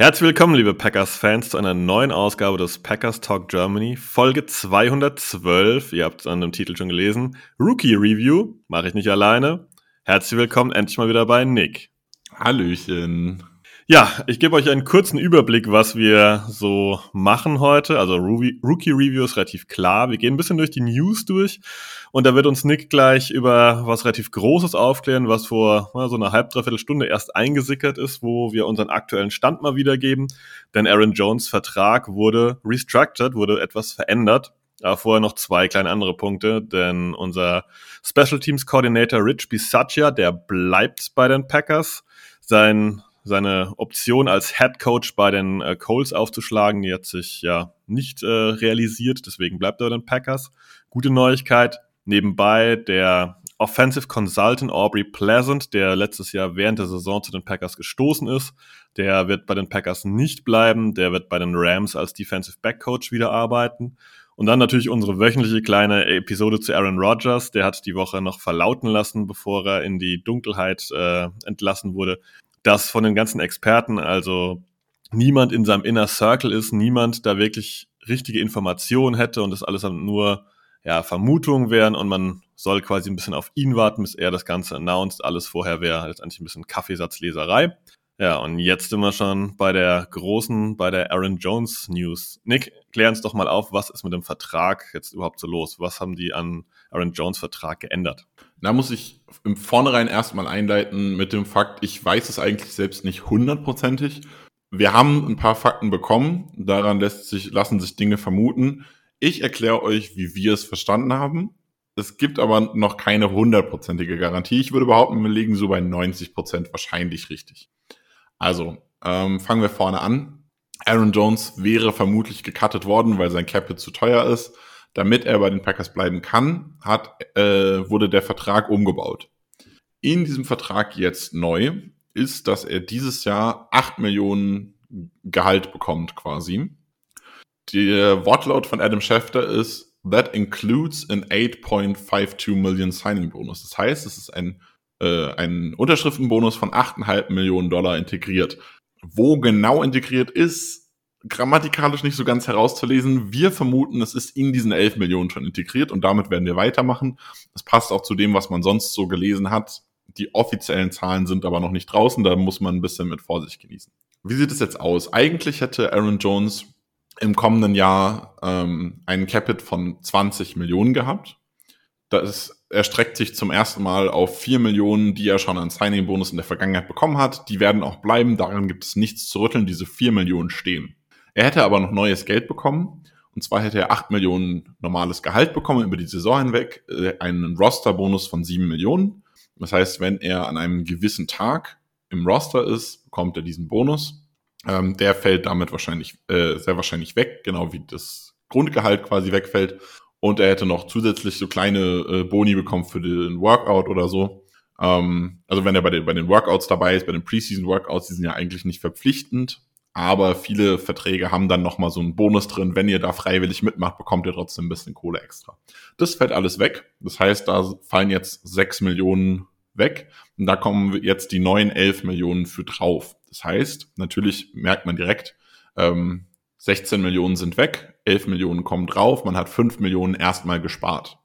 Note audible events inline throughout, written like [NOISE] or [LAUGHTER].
Herzlich willkommen, liebe Packers-Fans, zu einer neuen Ausgabe des Packers Talk Germany, Folge 212. Ihr habt es an dem Titel schon gelesen. Rookie Review, mache ich nicht alleine. Herzlich willkommen, endlich mal wieder bei Nick. Hallöchen. Ja, ich gebe euch einen kurzen Überblick, was wir so machen heute. Also Rookie Review ist relativ klar. Wir gehen ein bisschen durch die News durch und da wird uns Nick gleich über was relativ Großes aufklären, was vor na, so einer halb, dreiviertel Stunde erst eingesickert ist, wo wir unseren aktuellen Stand mal wiedergeben. Denn Aaron Jones Vertrag wurde restructured, wurde etwas verändert. Aber vorher noch zwei kleine andere Punkte, denn unser Special Teams Coordinator Rich Bisaccia, der bleibt bei den Packers. Sein seine Option als Head Coach bei den äh, Coles aufzuschlagen, die hat sich ja nicht äh, realisiert, deswegen bleibt er bei den Packers. Gute Neuigkeit. Nebenbei der Offensive Consultant Aubrey Pleasant, der letztes Jahr während der Saison zu den Packers gestoßen ist, der wird bei den Packers nicht bleiben, der wird bei den Rams als Defensive Back Coach wieder arbeiten. Und dann natürlich unsere wöchentliche kleine Episode zu Aaron Rodgers. Der hat die Woche noch verlauten lassen, bevor er in die Dunkelheit äh, entlassen wurde, dass von den ganzen Experten also niemand in seinem Inner Circle ist, niemand da wirklich richtige Informationen hätte und das alles nur ja, Vermutungen wären und man soll quasi ein bisschen auf ihn warten, bis er das Ganze announced. Alles vorher wäre letztendlich ein bisschen Kaffeesatzleserei. Ja, und jetzt sind wir schon bei der großen, bei der Aaron Jones News. Nick, klär uns doch mal auf, was ist mit dem Vertrag jetzt überhaupt so los? Was haben die an Aaron Jones Vertrag geändert? Da muss ich im Vornherein erstmal einleiten mit dem Fakt, ich weiß es eigentlich selbst nicht hundertprozentig. Wir haben ein paar Fakten bekommen, daran lässt sich, lassen sich Dinge vermuten. Ich erkläre euch, wie wir es verstanden haben. Es gibt aber noch keine hundertprozentige Garantie. Ich würde behaupten, wir liegen so bei 90 Prozent wahrscheinlich richtig. Also, ähm, fangen wir vorne an. Aaron Jones wäre vermutlich gecuttet worden, weil sein Cap zu teuer ist. Damit er bei den Packers bleiben kann, hat, äh, wurde der Vertrag umgebaut. In diesem Vertrag jetzt neu ist, dass er dieses Jahr 8 Millionen Gehalt bekommt quasi. Der Wortlaut von Adam Schefter ist, that includes an 8.52 Million Signing Bonus. Das heißt, es ist ein äh, einen Unterschriftenbonus von 8,5 Millionen Dollar integriert. Wo genau integriert ist, grammatikalisch nicht so ganz herauszulesen. Wir vermuten, es ist in diesen 11 Millionen schon integriert und damit werden wir weitermachen. Das passt auch zu dem, was man sonst so gelesen hat. Die offiziellen Zahlen sind aber noch nicht draußen, da muss man ein bisschen mit Vorsicht genießen. Wie sieht es jetzt aus? Eigentlich hätte Aaron Jones im kommenden Jahr ähm, einen Capit von 20 Millionen gehabt. Das erstreckt sich zum ersten Mal auf vier Millionen, die er schon an Signing-Bonus in der Vergangenheit bekommen hat. Die werden auch bleiben, daran gibt es nichts zu rütteln, diese vier Millionen stehen. Er hätte aber noch neues Geld bekommen. Und zwar hätte er acht Millionen normales Gehalt bekommen über die Saison hinweg, äh, einen Roster-Bonus von sieben Millionen. Das heißt, wenn er an einem gewissen Tag im Roster ist, bekommt er diesen Bonus. Ähm, der fällt damit wahrscheinlich, äh, sehr wahrscheinlich weg, genau wie das Grundgehalt quasi wegfällt. Und er hätte noch zusätzlich so kleine äh, Boni bekommen für den Workout oder so. Ähm, also wenn er bei den, bei den Workouts dabei ist, bei den Preseason-Workouts, die sind ja eigentlich nicht verpflichtend. Aber viele Verträge haben dann nochmal so einen Bonus drin. Wenn ihr da freiwillig mitmacht, bekommt ihr trotzdem ein bisschen Kohle extra. Das fällt alles weg. Das heißt, da fallen jetzt sechs Millionen weg. Und da kommen jetzt die neuen elf Millionen für drauf. Das heißt, natürlich merkt man direkt, ähm, 16 Millionen sind weg, 11 Millionen kommen drauf, man hat 5 Millionen erstmal gespart.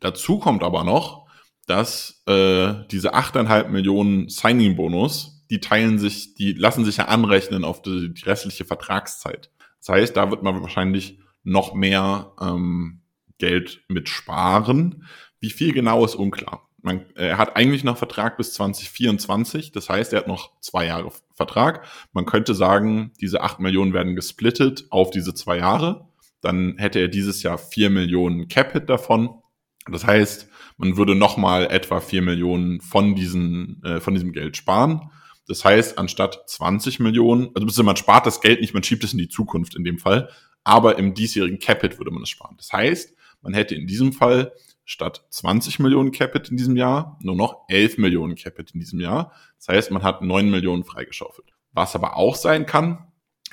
Dazu kommt aber noch, dass äh, diese 8,5 Millionen Signing-Bonus, die teilen sich, die lassen sich ja anrechnen auf die, die restliche Vertragszeit. Das heißt, da wird man wahrscheinlich noch mehr ähm, Geld mit sparen. Wie viel genau ist unklar man, er hat eigentlich noch Vertrag bis 2024. Das heißt, er hat noch zwei Jahre Vertrag. Man könnte sagen, diese acht Millionen werden gesplittet auf diese zwei Jahre. Dann hätte er dieses Jahr vier Millionen Capit davon. Das heißt, man würde nochmal etwa vier Millionen von diesen, äh, von diesem Geld sparen. Das heißt, anstatt 20 Millionen, also man spart das Geld nicht, man schiebt es in die Zukunft in dem Fall, aber im diesjährigen Capit würde man es sparen. Das heißt, man hätte in diesem Fall statt 20 Millionen Capit in diesem Jahr nur noch 11 Millionen Capit in diesem Jahr. Das heißt, man hat 9 Millionen freigeschaufelt. Was aber auch sein kann,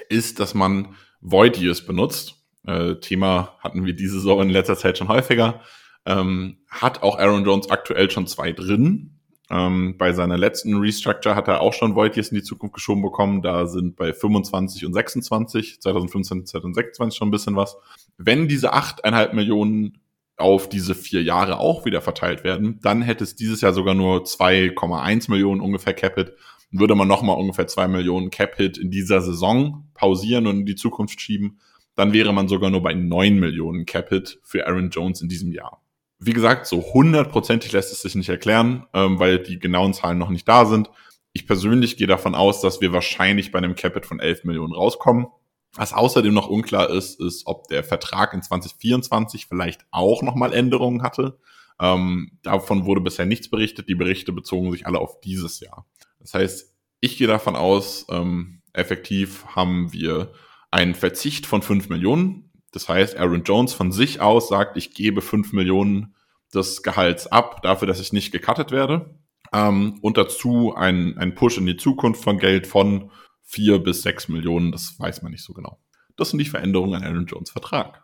ist, dass man Void Years benutzt. Äh, Thema hatten wir diese Saison in letzter Zeit schon häufiger. Ähm, hat auch Aaron Jones aktuell schon zwei drin. Ähm, bei seiner letzten Restructure hat er auch schon Void Years in die Zukunft geschoben bekommen. Da sind bei 25 und 26, 2015, 2026 schon ein bisschen was. Wenn diese 8,5 Millionen auf diese vier Jahre auch wieder verteilt werden, dann hätte es dieses Jahr sogar nur 2,1 Millionen ungefähr Capit. Würde man nochmal ungefähr 2 Millionen Capit in dieser Saison pausieren und in die Zukunft schieben, dann wäre man sogar nur bei 9 Millionen Capit für Aaron Jones in diesem Jahr. Wie gesagt, so hundertprozentig lässt es sich nicht erklären, ähm, weil die genauen Zahlen noch nicht da sind. Ich persönlich gehe davon aus, dass wir wahrscheinlich bei einem Capit von 11 Millionen rauskommen. Was außerdem noch unklar ist, ist, ob der Vertrag in 2024 vielleicht auch nochmal Änderungen hatte. Ähm, davon wurde bisher nichts berichtet. Die Berichte bezogen sich alle auf dieses Jahr. Das heißt, ich gehe davon aus, ähm, effektiv haben wir einen Verzicht von 5 Millionen. Das heißt, Aaron Jones von sich aus sagt, ich gebe 5 Millionen des Gehalts ab, dafür, dass ich nicht gecuttet werde. Ähm, und dazu ein, ein Push in die Zukunft von Geld von vier bis sechs Millionen, das weiß man nicht so genau. Das sind die Veränderungen an Aaron Jones Vertrag.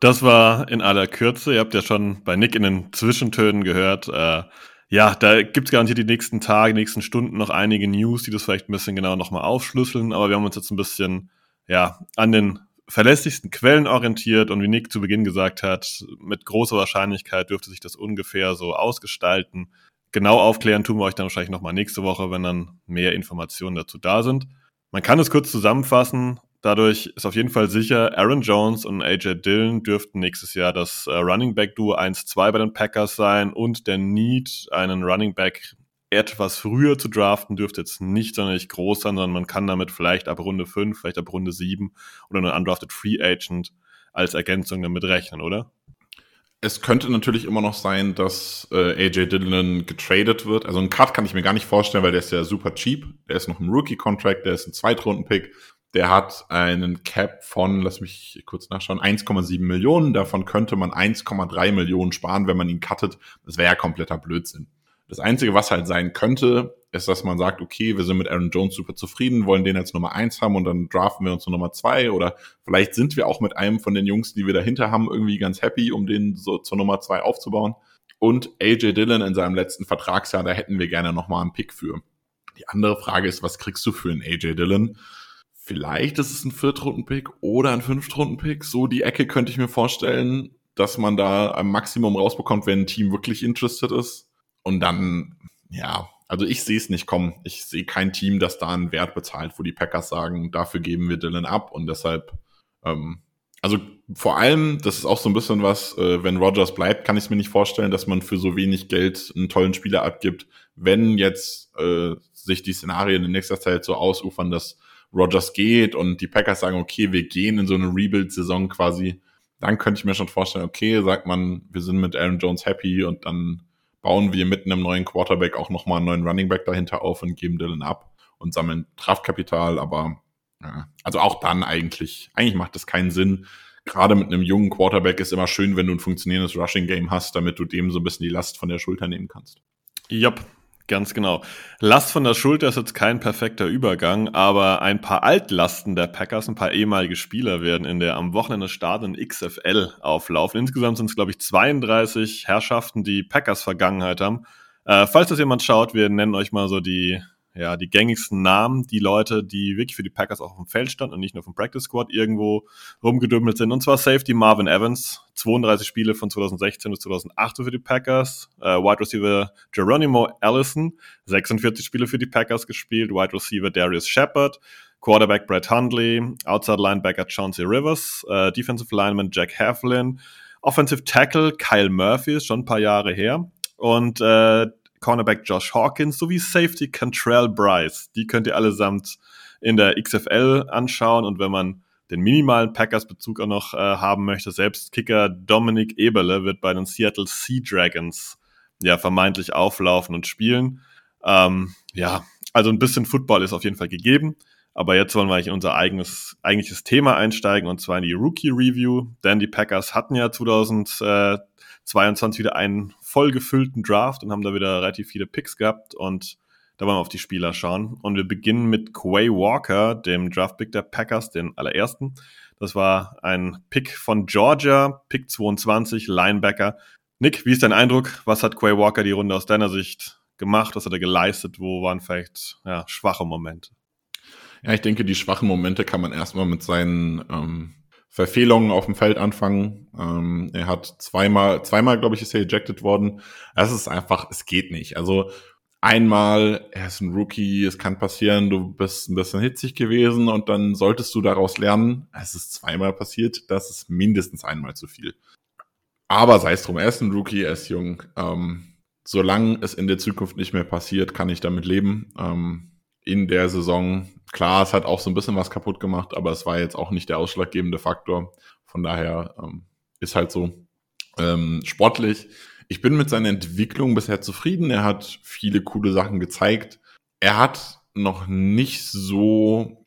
Das war in aller Kürze. Ihr habt ja schon bei Nick in den Zwischentönen gehört. Äh, ja, da gibt es garantiert die nächsten Tage, nächsten Stunden noch einige News, die das vielleicht ein bisschen genau nochmal aufschlüsseln. Aber wir haben uns jetzt ein bisschen ja, an den verlässlichsten Quellen orientiert und wie Nick zu Beginn gesagt hat, mit großer Wahrscheinlichkeit dürfte sich das ungefähr so ausgestalten. Genau aufklären tun wir euch dann wahrscheinlich nochmal nächste Woche, wenn dann mehr Informationen dazu da sind. Man kann es kurz zusammenfassen. Dadurch ist auf jeden Fall sicher, Aaron Jones und AJ Dillon dürften nächstes Jahr das äh, Running Back Duo 1-2 bei den Packers sein und der Need, einen Running Back etwas früher zu draften, dürfte jetzt nicht sonderlich groß sein, sondern man kann damit vielleicht ab Runde 5, vielleicht ab Runde 7 oder einen undrafted Free Agent als Ergänzung damit rechnen, oder? Es könnte natürlich immer noch sein, dass äh, AJ Dillon getradet wird. Also einen Cut kann ich mir gar nicht vorstellen, weil der ist ja super cheap. Der ist noch im Rookie-Contract, der ist ein Zweitrunden-Pick. Der hat einen Cap von, lass mich kurz nachschauen, 1,7 Millionen. Davon könnte man 1,3 Millionen sparen, wenn man ihn cuttet. Das wäre ja kompletter Blödsinn. Das Einzige, was halt sein könnte, ist, dass man sagt, okay, wir sind mit Aaron Jones super zufrieden, wollen den als Nummer eins haben und dann draften wir uns zur Nummer zwei oder vielleicht sind wir auch mit einem von den Jungs, die wir dahinter haben, irgendwie ganz happy, um den so zur Nummer zwei aufzubauen. Und AJ Dillon in seinem letzten Vertragsjahr, da hätten wir gerne nochmal einen Pick für. Die andere Frage ist, was kriegst du für einen AJ Dillon? Vielleicht ist es ein Viertrunden-Pick oder ein Fünftrunden-Pick. So die Ecke könnte ich mir vorstellen, dass man da ein Maximum rausbekommt, wenn ein Team wirklich interested ist. Und dann, ja, also ich sehe es nicht kommen. Ich sehe kein Team, das da einen Wert bezahlt, wo die Packers sagen, dafür geben wir Dylan ab. Und deshalb, ähm, also vor allem, das ist auch so ein bisschen was, äh, wenn Rogers bleibt, kann ich es mir nicht vorstellen, dass man für so wenig Geld einen tollen Spieler abgibt. Wenn jetzt äh, sich die Szenarien in nächster Zeit so ausufern, dass Rogers geht und die Packers sagen, okay, wir gehen in so eine Rebuild-Saison quasi, dann könnte ich mir schon vorstellen, okay, sagt man, wir sind mit Aaron Jones happy und dann bauen wir mit einem neuen Quarterback auch nochmal einen neuen Running Back dahinter auf und geben Dylan ab und sammeln Draftkapital, aber ja, also auch dann eigentlich, eigentlich macht das keinen Sinn. Gerade mit einem jungen Quarterback ist immer schön, wenn du ein funktionierendes Rushing Game hast, damit du dem so ein bisschen die Last von der Schulter nehmen kannst. Jupp, Ganz genau. Last von der Schulter ist jetzt kein perfekter Übergang, aber ein paar Altlasten der Packers, ein paar ehemalige Spieler werden in der am Wochenende startenden XFL auflaufen. Insgesamt sind es, glaube ich, 32 Herrschaften, die Packers Vergangenheit haben. Äh, falls das jemand schaut, wir nennen euch mal so die ja, die gängigsten Namen, die Leute, die wirklich für die Packers auch auf dem Feld standen und nicht nur vom Practice Squad irgendwo rumgedümmelt sind. Und zwar Safety Marvin Evans, 32 Spiele von 2016 bis 2018 für die Packers. Äh, Wide Receiver Geronimo Allison, 46 Spiele für die Packers gespielt. Wide Receiver Darius Shepard. Quarterback Brett Hundley, Outside Linebacker Chauncey Rivers, äh, Defensive Lineman Jack Heflin, Offensive Tackle Kyle Murphy, ist schon ein paar Jahre her. Und äh, Cornerback Josh Hawkins sowie Safety Cantrell Bryce. Die könnt ihr allesamt in der XFL anschauen und wenn man den minimalen Packers-Bezug auch noch äh, haben möchte, selbst Kicker Dominic Eberle wird bei den Seattle Sea Dragons ja vermeintlich auflaufen und spielen. Ähm, ja, Also ein bisschen Football ist auf jeden Fall gegeben. Aber jetzt wollen wir eigentlich in unser eigenes, eigentliches Thema einsteigen und zwar in die Rookie Review. Denn die Packers hatten ja 2022 wieder einen voll gefüllten Draft und haben da wieder relativ viele Picks gehabt und da wollen wir auf die Spieler schauen. Und wir beginnen mit Quay Walker, dem Draft-Pick der Packers, den allerersten. Das war ein Pick von Georgia, Pick 22, Linebacker. Nick, wie ist dein Eindruck? Was hat Quay Walker die Runde aus deiner Sicht gemacht? Was hat er geleistet? Wo waren vielleicht ja, schwache Momente? Ja, ich denke, die schwachen Momente kann man erstmal mit seinen ähm, Verfehlungen auf dem Feld anfangen. Ähm, er hat zweimal, zweimal, glaube ich, ist er ejected worden. Das ist einfach, es geht nicht. Also einmal, er ist ein Rookie, es kann passieren, du bist ein bisschen hitzig gewesen und dann solltest du daraus lernen. Es ist zweimal passiert, das ist mindestens einmal zu viel. Aber sei es drum, er ist ein Rookie, er ist jung. Ähm, solange es in der Zukunft nicht mehr passiert, kann ich damit leben. Ähm, in der Saison, klar, es hat auch so ein bisschen was kaputt gemacht, aber es war jetzt auch nicht der ausschlaggebende Faktor. Von daher ähm, ist halt so ähm, sportlich ich bin mit seiner Entwicklung bisher zufrieden. Er hat viele coole Sachen gezeigt. Er hat noch nicht so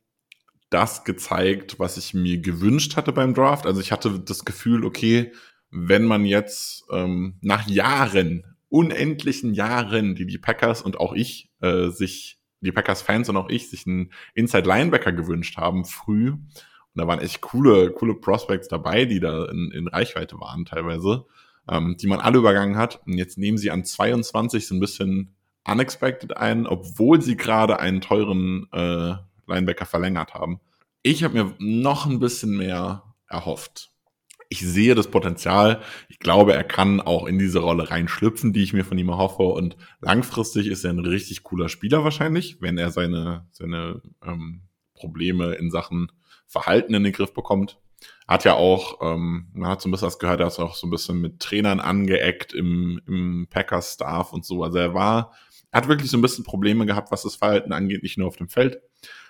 das gezeigt, was ich mir gewünscht hatte beim Draft. Also ich hatte das Gefühl, okay, wenn man jetzt ähm, nach Jahren, unendlichen Jahren, die die Packers und auch ich äh, sich, die Packers-Fans und auch ich sich einen Inside-Linebacker gewünscht haben, früh, und da waren echt coole, coole Prospects dabei, die da in, in Reichweite waren teilweise ähm, die man alle übergangen hat. Und jetzt nehmen sie an 22 so ein bisschen unexpected ein, obwohl sie gerade einen teuren äh, Linebacker verlängert haben. Ich habe mir noch ein bisschen mehr erhofft. Ich sehe das Potenzial. Ich glaube, er kann auch in diese Rolle reinschlüpfen, die ich mir von ihm erhoffe. Und langfristig ist er ein richtig cooler Spieler wahrscheinlich, wenn er seine, seine ähm, Probleme in Sachen Verhalten in den Griff bekommt. Hat ja auch, ähm, man hat so ein bisschen was gehört, er ist auch so ein bisschen mit Trainern angeeckt im, im Packers-Staff und so. Also er war, er hat wirklich so ein bisschen Probleme gehabt, was das Verhalten angeht, nicht nur auf dem Feld.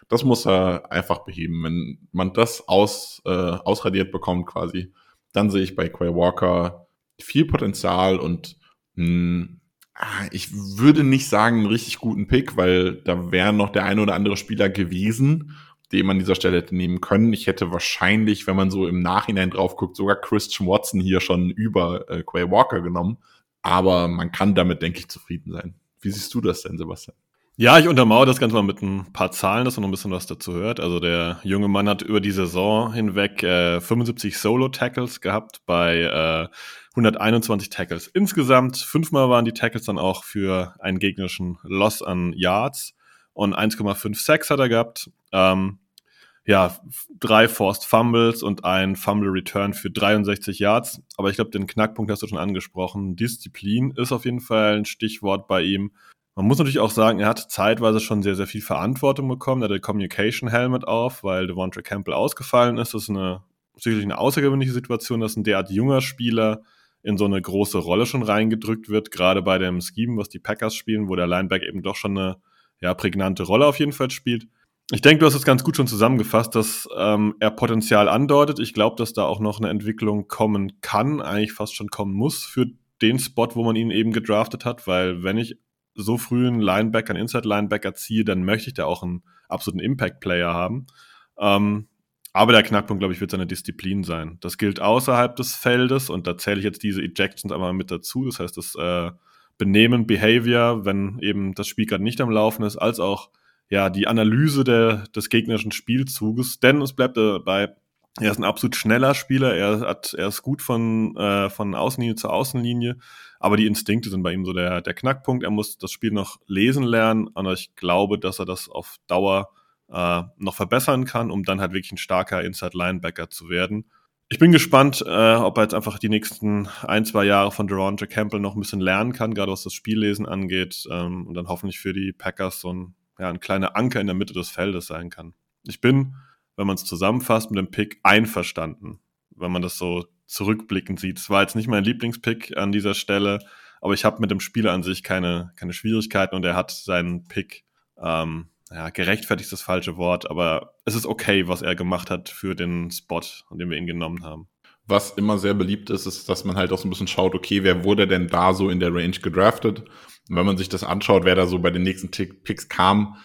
Das muss er einfach beheben. Wenn man das aus, äh, ausradiert bekommt quasi, dann sehe ich bei Quay Walker viel Potenzial und mh, hm, ah, ich würde nicht sagen einen richtig guten Pick, weil da wäre noch der eine oder andere Spieler gewesen, den man an dieser Stelle hätte nehmen können. Ich hätte wahrscheinlich, wenn man so im Nachhinein drauf guckt, sogar Christian Watson hier schon über äh, Quay Walker genommen. Aber man kann damit, denke ich, zufrieden sein. Wie siehst du das denn, Sebastian? Ja, ich untermauere das Ganze mal mit ein paar Zahlen, dass man noch ein bisschen was dazu hört. Also der junge Mann hat über die Saison hinweg äh, 75 Solo-Tackles gehabt bei äh, 121 Tackles insgesamt. Fünfmal waren die Tackles dann auch für einen gegnerischen Loss an Yards und 1,5 Sacks hat er gehabt. Ähm, ja, drei Forced Fumbles und ein Fumble Return für 63 Yards. Aber ich glaube, den Knackpunkt hast du schon angesprochen. Disziplin ist auf jeden Fall ein Stichwort bei ihm. Man muss natürlich auch sagen, er hat zeitweise schon sehr, sehr viel Verantwortung bekommen. Er hat den Communication Helmet auf, weil Devontre Campbell ausgefallen ist. Das ist eine, sicherlich eine außergewöhnliche Situation, dass ein derart junger Spieler in so eine große Rolle schon reingedrückt wird, gerade bei dem Scheme, was die Packers spielen, wo der Linebacker eben doch schon eine ja, prägnante Rolle auf jeden Fall spielt. Ich denke, du hast es ganz gut schon zusammengefasst, dass ähm, er Potenzial andeutet. Ich glaube, dass da auch noch eine Entwicklung kommen kann, eigentlich fast schon kommen muss für den Spot, wo man ihn eben gedraftet hat, weil wenn ich so früh einen Linebacker, einen Inside-Linebacker ziehe, dann möchte ich da auch einen absoluten Impact-Player haben. Ähm, aber der Knackpunkt, glaube ich, wird seine Disziplin sein. Das gilt außerhalb des Feldes und da zähle ich jetzt diese Ejections einmal mit dazu. Das heißt, das äh, Benehmen, Behavior, wenn eben das Spiel gerade nicht am Laufen ist, als auch ja, die Analyse der, des gegnerischen Spielzuges, denn es bleibt dabei, er ist ein absolut schneller Spieler, er, hat, er ist gut von, äh, von Außenlinie zu Außenlinie, aber die Instinkte sind bei ihm so der, der Knackpunkt. Er muss das Spiel noch lesen lernen, und ich glaube, dass er das auf Dauer äh, noch verbessern kann, um dann halt wirklich ein starker Inside-Linebacker zu werden. Ich bin gespannt, äh, ob er jetzt einfach die nächsten ein, zwei Jahre von Deronta Campbell noch ein bisschen lernen kann, gerade was das Spiellesen angeht, ähm, und dann hoffentlich für die Packers so ein ja, ein kleiner Anker in der Mitte des Feldes sein kann. Ich bin, wenn man es zusammenfasst, mit dem Pick einverstanden, wenn man das so zurückblickend sieht. Es war jetzt nicht mein Lieblingspick an dieser Stelle, aber ich habe mit dem Spieler an sich keine, keine Schwierigkeiten und er hat seinen Pick, ähm, ja, gerechtfertigt ist das falsche Wort, aber es ist okay, was er gemacht hat für den Spot, an dem wir ihn genommen haben. Was immer sehr beliebt ist, ist, dass man halt auch so ein bisschen schaut, okay, wer wurde denn da so in der Range gedraftet? Und wenn man sich das anschaut, wer da so bei den nächsten Picks kam,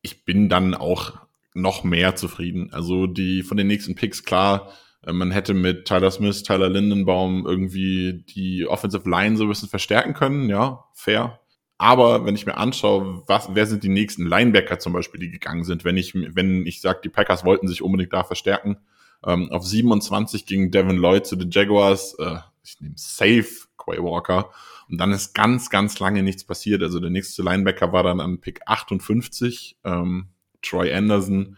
ich bin dann auch noch mehr zufrieden. Also die von den nächsten Picks, klar, äh, man hätte mit Tyler Smith, Tyler Lindenbaum irgendwie die Offensive Line so ein bisschen verstärken können, ja, fair. Aber wenn ich mir anschaue, was, wer sind die nächsten Linebacker zum Beispiel, die gegangen sind, wenn ich, wenn ich sage, die Packers wollten sich unbedingt da verstärken, ähm, auf 27 ging Devin Lloyd zu den Jaguars, äh, ich nehme safe Quay Walker. Und dann ist ganz, ganz lange nichts passiert. Also der nächste Linebacker war dann an Pick 58, ähm, Troy Anderson.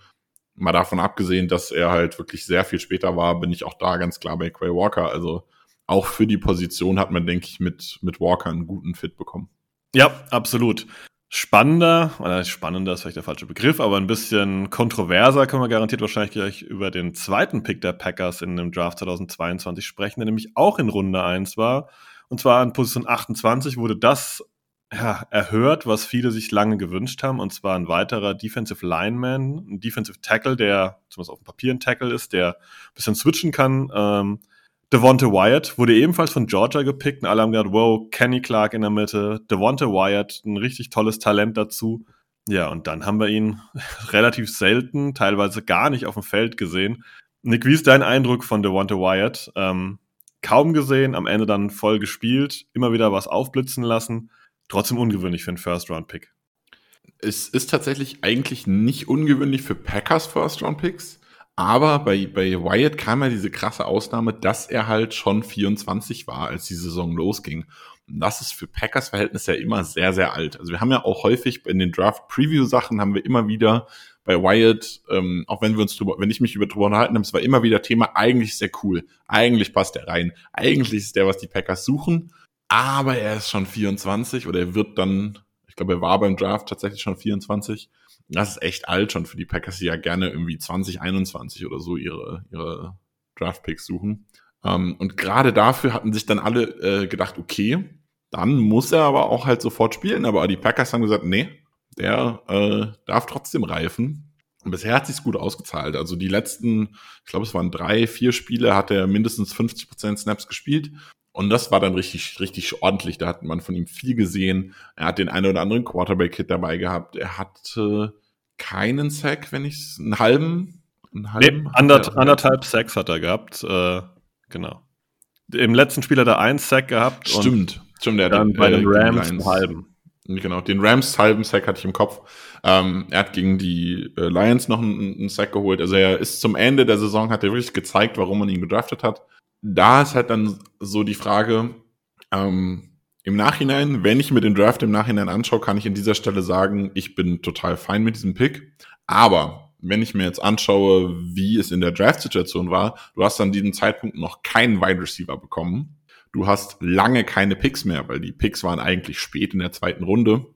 Mal davon abgesehen, dass er halt wirklich sehr viel später war, bin ich auch da ganz klar bei Quay Walker. Also auch für die Position hat man, denke ich, mit, mit Walker einen guten Fit bekommen. Ja, absolut. Spannender, oder spannender ist vielleicht der falsche Begriff, aber ein bisschen kontroverser können wir garantiert wahrscheinlich gleich über den zweiten Pick der Packers in dem Draft 2022 sprechen, der nämlich auch in Runde 1 war. Und zwar in Position 28 wurde das ja, erhört, was viele sich lange gewünscht haben, und zwar ein weiterer Defensive Lineman, ein Defensive Tackle, der zumindest auf dem Papier ein Tackle ist, der ein bisschen switchen kann. Ähm, Devonta Wyatt wurde ebenfalls von Georgia gepickt und alle haben gedacht, wow, Kenny Clark in der Mitte, Devonta Wyatt, ein richtig tolles Talent dazu. Ja, und dann haben wir ihn [LAUGHS] relativ selten, teilweise gar nicht auf dem Feld gesehen. Nick, wie ist dein Eindruck von Devonta Wyatt? Ähm, kaum gesehen, am Ende dann voll gespielt, immer wieder was aufblitzen lassen. Trotzdem ungewöhnlich für einen First-Round-Pick. Es ist tatsächlich eigentlich nicht ungewöhnlich für Packers First-Round-Picks. Aber bei, bei Wyatt kam ja diese krasse Ausnahme, dass er halt schon 24 war, als die Saison losging. Und das ist für Packers Verhältnis ja immer sehr, sehr alt. Also wir haben ja auch häufig in den Draft-Preview-Sachen haben wir immer wieder bei Wyatt, ähm, auch wenn wir uns drüber, wenn ich mich über drüber unterhalten habe, es war immer wieder Thema, eigentlich ist der cool, eigentlich passt der rein, eigentlich ist der, was die Packers suchen, aber er ist schon 24 oder er wird dann, ich glaube, er war beim Draft tatsächlich schon 24 das ist echt alt schon für die Packers, die ja gerne irgendwie 2021 oder so ihre, ihre Draft-Picks suchen. Ähm, und gerade dafür hatten sich dann alle äh, gedacht, okay, dann muss er aber auch halt sofort spielen. Aber die Packers haben gesagt, nee, der äh, darf trotzdem reifen. Und bisher hat sich's gut ausgezahlt. Also die letzten, ich glaube, es waren drei, vier Spiele, hat er mindestens 50% Snaps gespielt. Und das war dann richtig, richtig ordentlich. Da hat man von ihm viel gesehen. Er hat den einen oder anderen Quarterback-Hit dabei gehabt. Er hatte keinen Sack, wenn ich einen halben, einen halben. Nee, anderth anderthalb Sacks hat er gehabt. Äh, genau. Im letzten Spiel hat er einen Sack gehabt. Stimmt. Stimmt, dann hat den, bei den äh, Rams einen halben. Genau, den Rams halben Sack hatte ich im Kopf. Ähm, er hat gegen die äh, Lions noch einen, einen Sack geholt. Also er ist zum Ende der Saison, hat er wirklich gezeigt, warum man ihn gedraftet hat da ist halt dann so die Frage, ähm, im Nachhinein, wenn ich mir den Draft im Nachhinein anschaue, kann ich an dieser Stelle sagen, ich bin total fein mit diesem Pick. Aber wenn ich mir jetzt anschaue, wie es in der Draft-Situation war, du hast an diesem Zeitpunkt noch keinen Wide Receiver bekommen. Du hast lange keine Picks mehr, weil die Picks waren eigentlich spät in der zweiten Runde.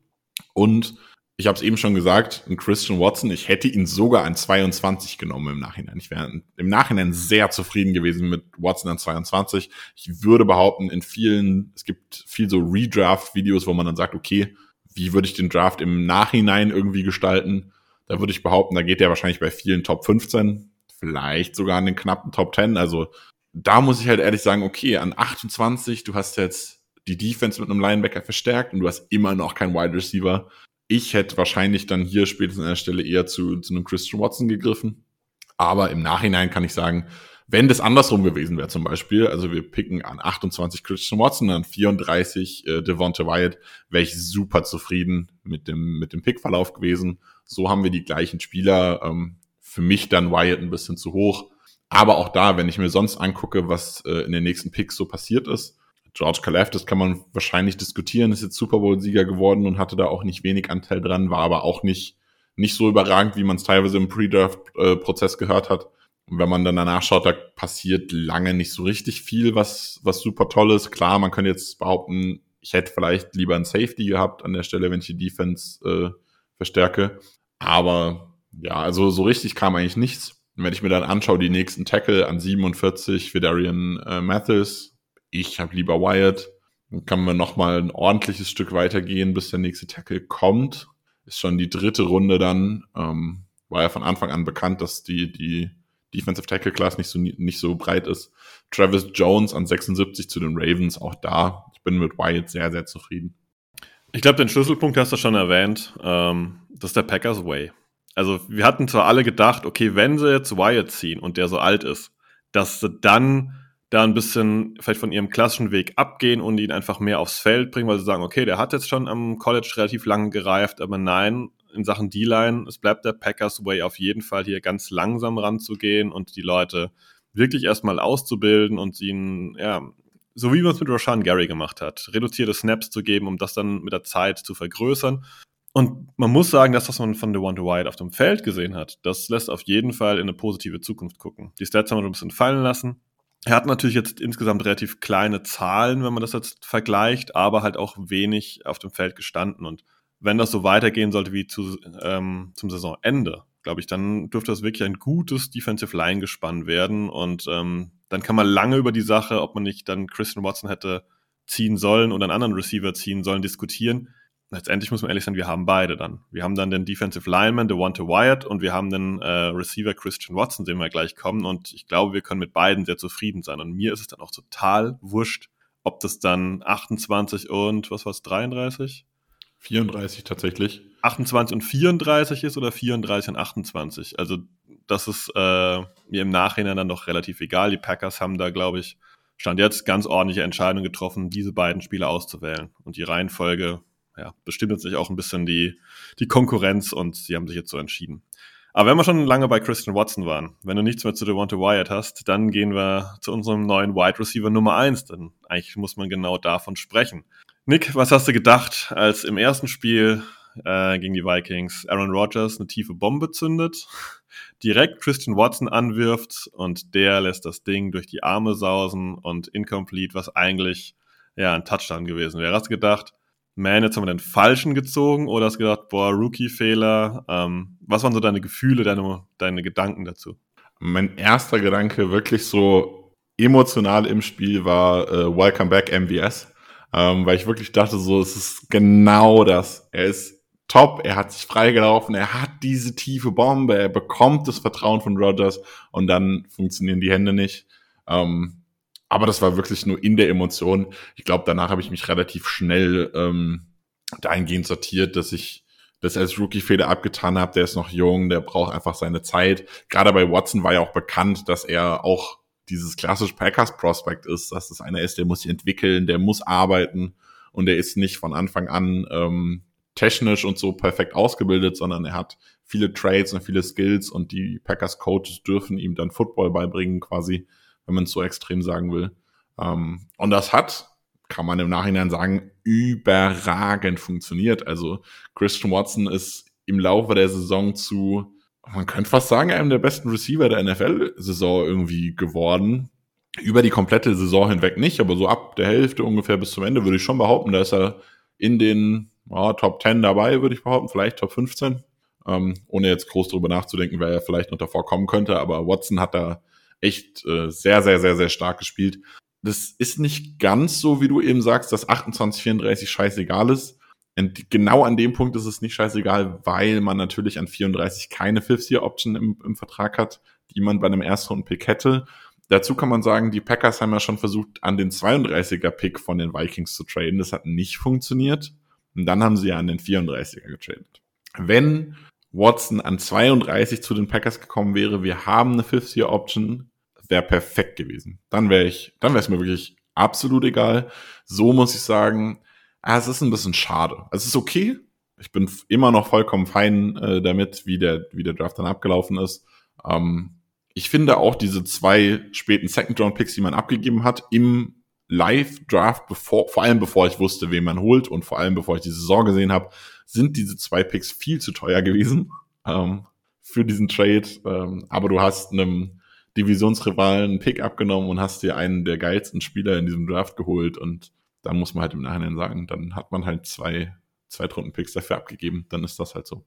Und ich habe es eben schon gesagt, ein Christian Watson, ich hätte ihn sogar an 22 genommen im Nachhinein. Ich wäre im Nachhinein sehr zufrieden gewesen mit Watson an 22. Ich würde behaupten, in vielen, es gibt viel so Redraft-Videos, wo man dann sagt, okay, wie würde ich den Draft im Nachhinein irgendwie gestalten? Da würde ich behaupten, da geht der wahrscheinlich bei vielen Top 15, vielleicht sogar an den knappen Top 10. Also da muss ich halt ehrlich sagen, okay, an 28, du hast jetzt die Defense mit einem Linebacker verstärkt und du hast immer noch keinen Wide Receiver ich hätte wahrscheinlich dann hier spätestens an der Stelle eher zu, zu einem Christian Watson gegriffen. Aber im Nachhinein kann ich sagen, wenn das andersrum gewesen wäre zum Beispiel, also wir picken an 28 Christian Watson, an 34 äh, Devonta Wyatt, wäre ich super zufrieden mit dem, mit dem Pickverlauf gewesen. So haben wir die gleichen Spieler. Ähm, für mich dann Wyatt ein bisschen zu hoch. Aber auch da, wenn ich mir sonst angucke, was äh, in den nächsten Picks so passiert ist, George Kalafdis kann man wahrscheinlich diskutieren, ist jetzt Super Bowl-Sieger geworden und hatte da auch nicht wenig Anteil dran, war aber auch nicht, nicht so überragend, wie man es teilweise im Pre-Draft-Prozess gehört hat. Und wenn man dann danach schaut, da passiert lange nicht so richtig viel, was, was super toll ist. Klar, man könnte jetzt behaupten, ich hätte vielleicht lieber ein Safety gehabt an der Stelle, wenn ich die Defense äh, verstärke. Aber ja, also so richtig kam eigentlich nichts. Und wenn ich mir dann anschaue, die nächsten Tackle an 47, Vidarian äh, Mathis, ich habe lieber Wyatt. Dann kann man noch mal ein ordentliches Stück weitergehen, bis der nächste Tackle kommt. Ist schon die dritte Runde dann. Ähm, war ja von Anfang an bekannt, dass die, die Defensive Tackle Class nicht so, nicht so breit ist. Travis Jones an 76 zu den Ravens, auch da. Ich bin mit Wyatt sehr, sehr zufrieden. Ich glaube, den Schlüsselpunkt hast du schon erwähnt. Ähm, das ist der Packers Way. Also, wir hatten zwar alle gedacht, okay, wenn sie jetzt Wyatt ziehen und der so alt ist, dass sie dann da ein bisschen vielleicht von ihrem klassischen Weg abgehen und ihn einfach mehr aufs Feld bringen, weil sie sagen, okay, der hat jetzt schon am College relativ lange gereift, aber nein, in Sachen D-Line, es bleibt der Packers Way auf jeden Fall hier ganz langsam ranzugehen und die Leute wirklich erstmal auszubilden und ihnen, ja, so wie man es mit Roshan Gary gemacht hat, reduzierte Snaps zu geben, um das dann mit der Zeit zu vergrößern. Und man muss sagen, dass was man von DeWante White auf dem Feld gesehen hat, das lässt auf jeden Fall in eine positive Zukunft gucken. Die Stats haben wir ein bisschen fallen lassen. Er hat natürlich jetzt insgesamt relativ kleine Zahlen, wenn man das jetzt vergleicht, aber halt auch wenig auf dem Feld gestanden. Und wenn das so weitergehen sollte wie zu, ähm, zum Saisonende, glaube ich, dann dürfte das wirklich ein gutes Defensive Line gespannt werden. Und ähm, dann kann man lange über die Sache, ob man nicht dann Christian Watson hätte ziehen sollen oder einen anderen Receiver ziehen sollen, diskutieren. Letztendlich muss man ehrlich sein, wir haben beide dann. Wir haben dann den Defensive Lineman, der One to Wyatt, und wir haben den äh, Receiver Christian Watson, den wir gleich kommen. Und ich glaube, wir können mit beiden sehr zufrieden sein. Und mir ist es dann auch total wurscht, ob das dann 28 und was war es, 33? 34 tatsächlich. 28 und 34 ist oder 34 und 28. Also das ist äh, mir im Nachhinein dann doch relativ egal. Die Packers haben da, glaube ich, stand jetzt ganz ordentliche Entscheidungen getroffen, diese beiden Spiele auszuwählen. Und die Reihenfolge ja, bestimmt jetzt sich auch ein bisschen die, die Konkurrenz und sie haben sich jetzt so entschieden. Aber wenn wir schon lange bei Christian Watson waren, wenn du nichts mehr zu Devonta Wyatt hast, dann gehen wir zu unserem neuen Wide Receiver Nummer eins. Denn eigentlich muss man genau davon sprechen. Nick, was hast du gedacht, als im ersten Spiel äh, gegen die Vikings Aaron Rodgers eine tiefe Bombe zündet, [LAUGHS] direkt Christian Watson anwirft und der lässt das Ding durch die Arme sausen und incomplete, was eigentlich ja ein Touchdown gewesen wäre. Hast du gedacht, man, jetzt haben wir den Falschen gezogen oder hast du gedacht, boah, Rookie-Fehler? Ähm, was waren so deine Gefühle, deine, deine Gedanken dazu? Mein erster Gedanke wirklich so emotional im Spiel war äh, Welcome Back MVS ähm, weil ich wirklich dachte, so, es ist genau das. Er ist top, er hat sich freigelaufen, er hat diese tiefe Bombe, er bekommt das Vertrauen von Rogers und dann funktionieren die Hände nicht. Ähm, aber das war wirklich nur in der Emotion. Ich glaube, danach habe ich mich relativ schnell ähm, dahingehend sortiert, dass ich das als Rookie-Fehler abgetan habe. Der ist noch jung, der braucht einfach seine Zeit. Gerade bei Watson war ja auch bekannt, dass er auch dieses klassische Packers Prospect ist, dass das einer ist, der muss sich entwickeln, der muss arbeiten und der ist nicht von Anfang an ähm, technisch und so perfekt ausgebildet, sondern er hat viele Trades und viele Skills und die Packers Coaches dürfen ihm dann Football beibringen, quasi, wenn man es so extrem sagen will. Ähm, und das hat, kann man im Nachhinein sagen, überragend funktioniert. Also Christian Watson ist im Laufe der Saison zu man könnte fast sagen, einem der besten Receiver der NFL-Saison irgendwie geworden. Über die komplette Saison hinweg nicht, aber so ab der Hälfte ungefähr bis zum Ende würde ich schon behaupten, da ist er in den ja, Top 10 dabei, würde ich behaupten, vielleicht Top 15. Ähm, ohne jetzt groß drüber nachzudenken, wer er vielleicht noch davor kommen könnte, aber Watson hat da echt äh, sehr, sehr, sehr, sehr stark gespielt. Das ist nicht ganz so, wie du eben sagst, dass 28, 34 scheißegal ist. Und genau an dem Punkt ist es nicht scheißegal, weil man natürlich an 34 keine Fifth-Year-Option im, im Vertrag hat, die man bei einem Erstrunden-Pick hätte. Dazu kann man sagen, die Packers haben ja schon versucht, an den 32er-Pick von den Vikings zu traden. Das hat nicht funktioniert. Und dann haben sie ja an den 34er getradet. Wenn Watson an 32 zu den Packers gekommen wäre, wir haben eine Fifth-Year-Option, wäre perfekt gewesen. Dann wäre ich, dann wäre es mir wirklich absolut egal. So muss ich sagen, Ah, es ist ein bisschen schade. Es ist okay. Ich bin immer noch vollkommen fein äh, damit, wie der, wie der Draft dann abgelaufen ist. Ähm, ich finde auch diese zwei späten Second-Round-Picks, die man abgegeben hat, im Live-Draft, bevor, vor allem bevor ich wusste, wen man holt und vor allem bevor ich die Saison gesehen habe, sind diese zwei Picks viel zu teuer gewesen ähm, für diesen Trade. Ähm, aber du hast einem Divisionsrivalen Pick abgenommen und hast dir einen der geilsten Spieler in diesem Draft geholt und da muss man halt im Nachhinein sagen, dann hat man halt zwei Zweitrunden-Picks dafür abgegeben, dann ist das halt so.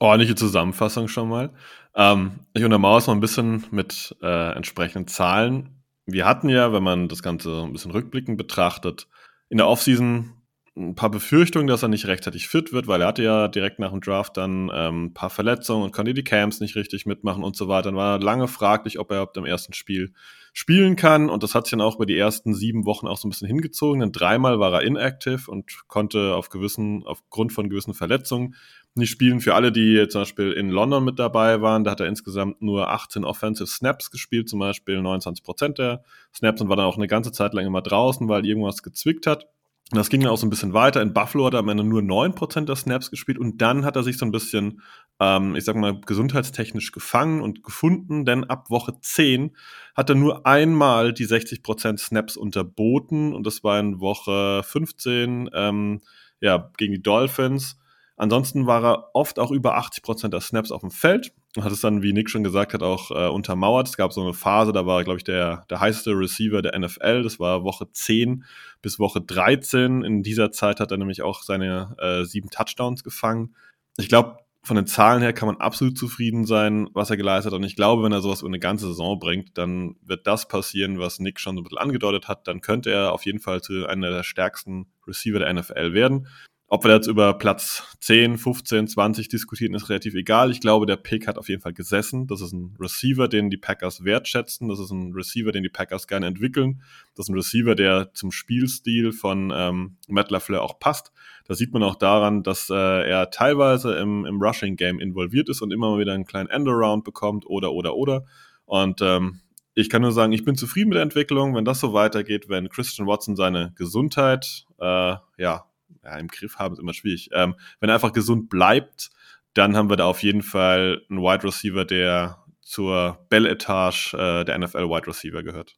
Ordentliche Zusammenfassung schon mal. Ähm, ich untermauere es mal ein bisschen mit äh, entsprechenden Zahlen. Wir hatten ja, wenn man das Ganze ein bisschen rückblickend betrachtet, in der Offseason ein paar Befürchtungen, dass er nicht rechtzeitig fit wird, weil er hatte ja direkt nach dem Draft dann ähm, ein paar Verletzungen und konnte die Camps nicht richtig mitmachen und so weiter. Dann war lange fraglich, ob er überhaupt im ersten Spiel spielen kann. Und das hat sich dann auch über die ersten sieben Wochen auch so ein bisschen hingezogen. Denn dreimal war er inactive und konnte auf gewissen, aufgrund von gewissen Verletzungen nicht spielen. Für alle, die zum Beispiel in London mit dabei waren, da hat er insgesamt nur 18 Offensive Snaps gespielt, zum Beispiel 29 Prozent der Snaps und war dann auch eine ganze Zeit lang immer draußen, weil irgendwas gezwickt hat. Das ging dann auch so ein bisschen weiter. In Buffalo hat er am Ende nur 9% der Snaps gespielt und dann hat er sich so ein bisschen, ähm, ich sag mal, gesundheitstechnisch gefangen und gefunden, denn ab Woche 10 hat er nur einmal die 60% Snaps unterboten und das war in Woche 15 ähm, ja, gegen die Dolphins. Ansonsten war er oft auch über 80% der Snaps auf dem Feld und hat es dann, wie Nick schon gesagt hat, auch äh, untermauert. Es gab so eine Phase, da war, glaube ich, der, der heißeste Receiver der NFL. Das war Woche 10 bis Woche 13. In dieser Zeit hat er nämlich auch seine äh, sieben Touchdowns gefangen. Ich glaube, von den Zahlen her kann man absolut zufrieden sein, was er geleistet hat. Und ich glaube, wenn er sowas über eine ganze Saison bringt, dann wird das passieren, was Nick schon so ein bisschen angedeutet hat. Dann könnte er auf jeden Fall zu einer der stärksten Receiver der NFL werden. Ob wir jetzt über Platz 10, 15, 20 diskutieren, ist relativ egal. Ich glaube, der Pick hat auf jeden Fall gesessen. Das ist ein Receiver, den die Packers wertschätzen. Das ist ein Receiver, den die Packers gerne entwickeln. Das ist ein Receiver, der zum Spielstil von ähm, Matt LaFleur auch passt. Das sieht man auch daran, dass äh, er teilweise im, im Rushing-Game involviert ist und immer mal wieder einen kleinen Endaround bekommt oder, oder, oder. Und ähm, ich kann nur sagen, ich bin zufrieden mit der Entwicklung. Wenn das so weitergeht, wenn Christian Watson seine Gesundheit äh, ja, ja, im Griff haben, ist immer schwierig. Ähm, wenn er einfach gesund bleibt, dann haben wir da auf jeden Fall einen Wide Receiver, der zur Bell-Etage äh, der NFL Wide Receiver gehört.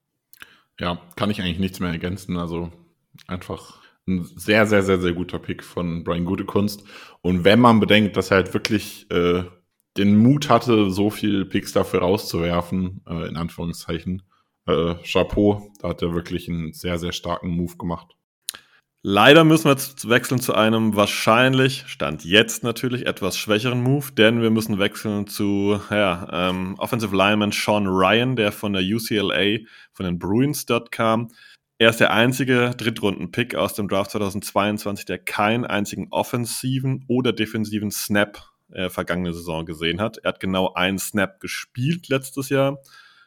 Ja, kann ich eigentlich nichts mehr ergänzen. Also einfach ein sehr, sehr, sehr, sehr guter Pick von Brian Gutekunst. Und wenn man bedenkt, dass er halt wirklich äh, den Mut hatte, so viel Picks dafür rauszuwerfen, äh, in Anführungszeichen, äh, Chapeau, da hat er wirklich einen sehr, sehr starken Move gemacht. Leider müssen wir jetzt wechseln zu einem wahrscheinlich, Stand jetzt natürlich, etwas schwächeren Move, denn wir müssen wechseln zu ja, ähm, Offensive Lineman Sean Ryan, der von der UCLA, von den Bruins dort kam. Er ist der einzige Drittrunden-Pick aus dem Draft 2022, der keinen einzigen offensiven oder defensiven Snap äh, vergangene Saison gesehen hat. Er hat genau einen Snap gespielt letztes Jahr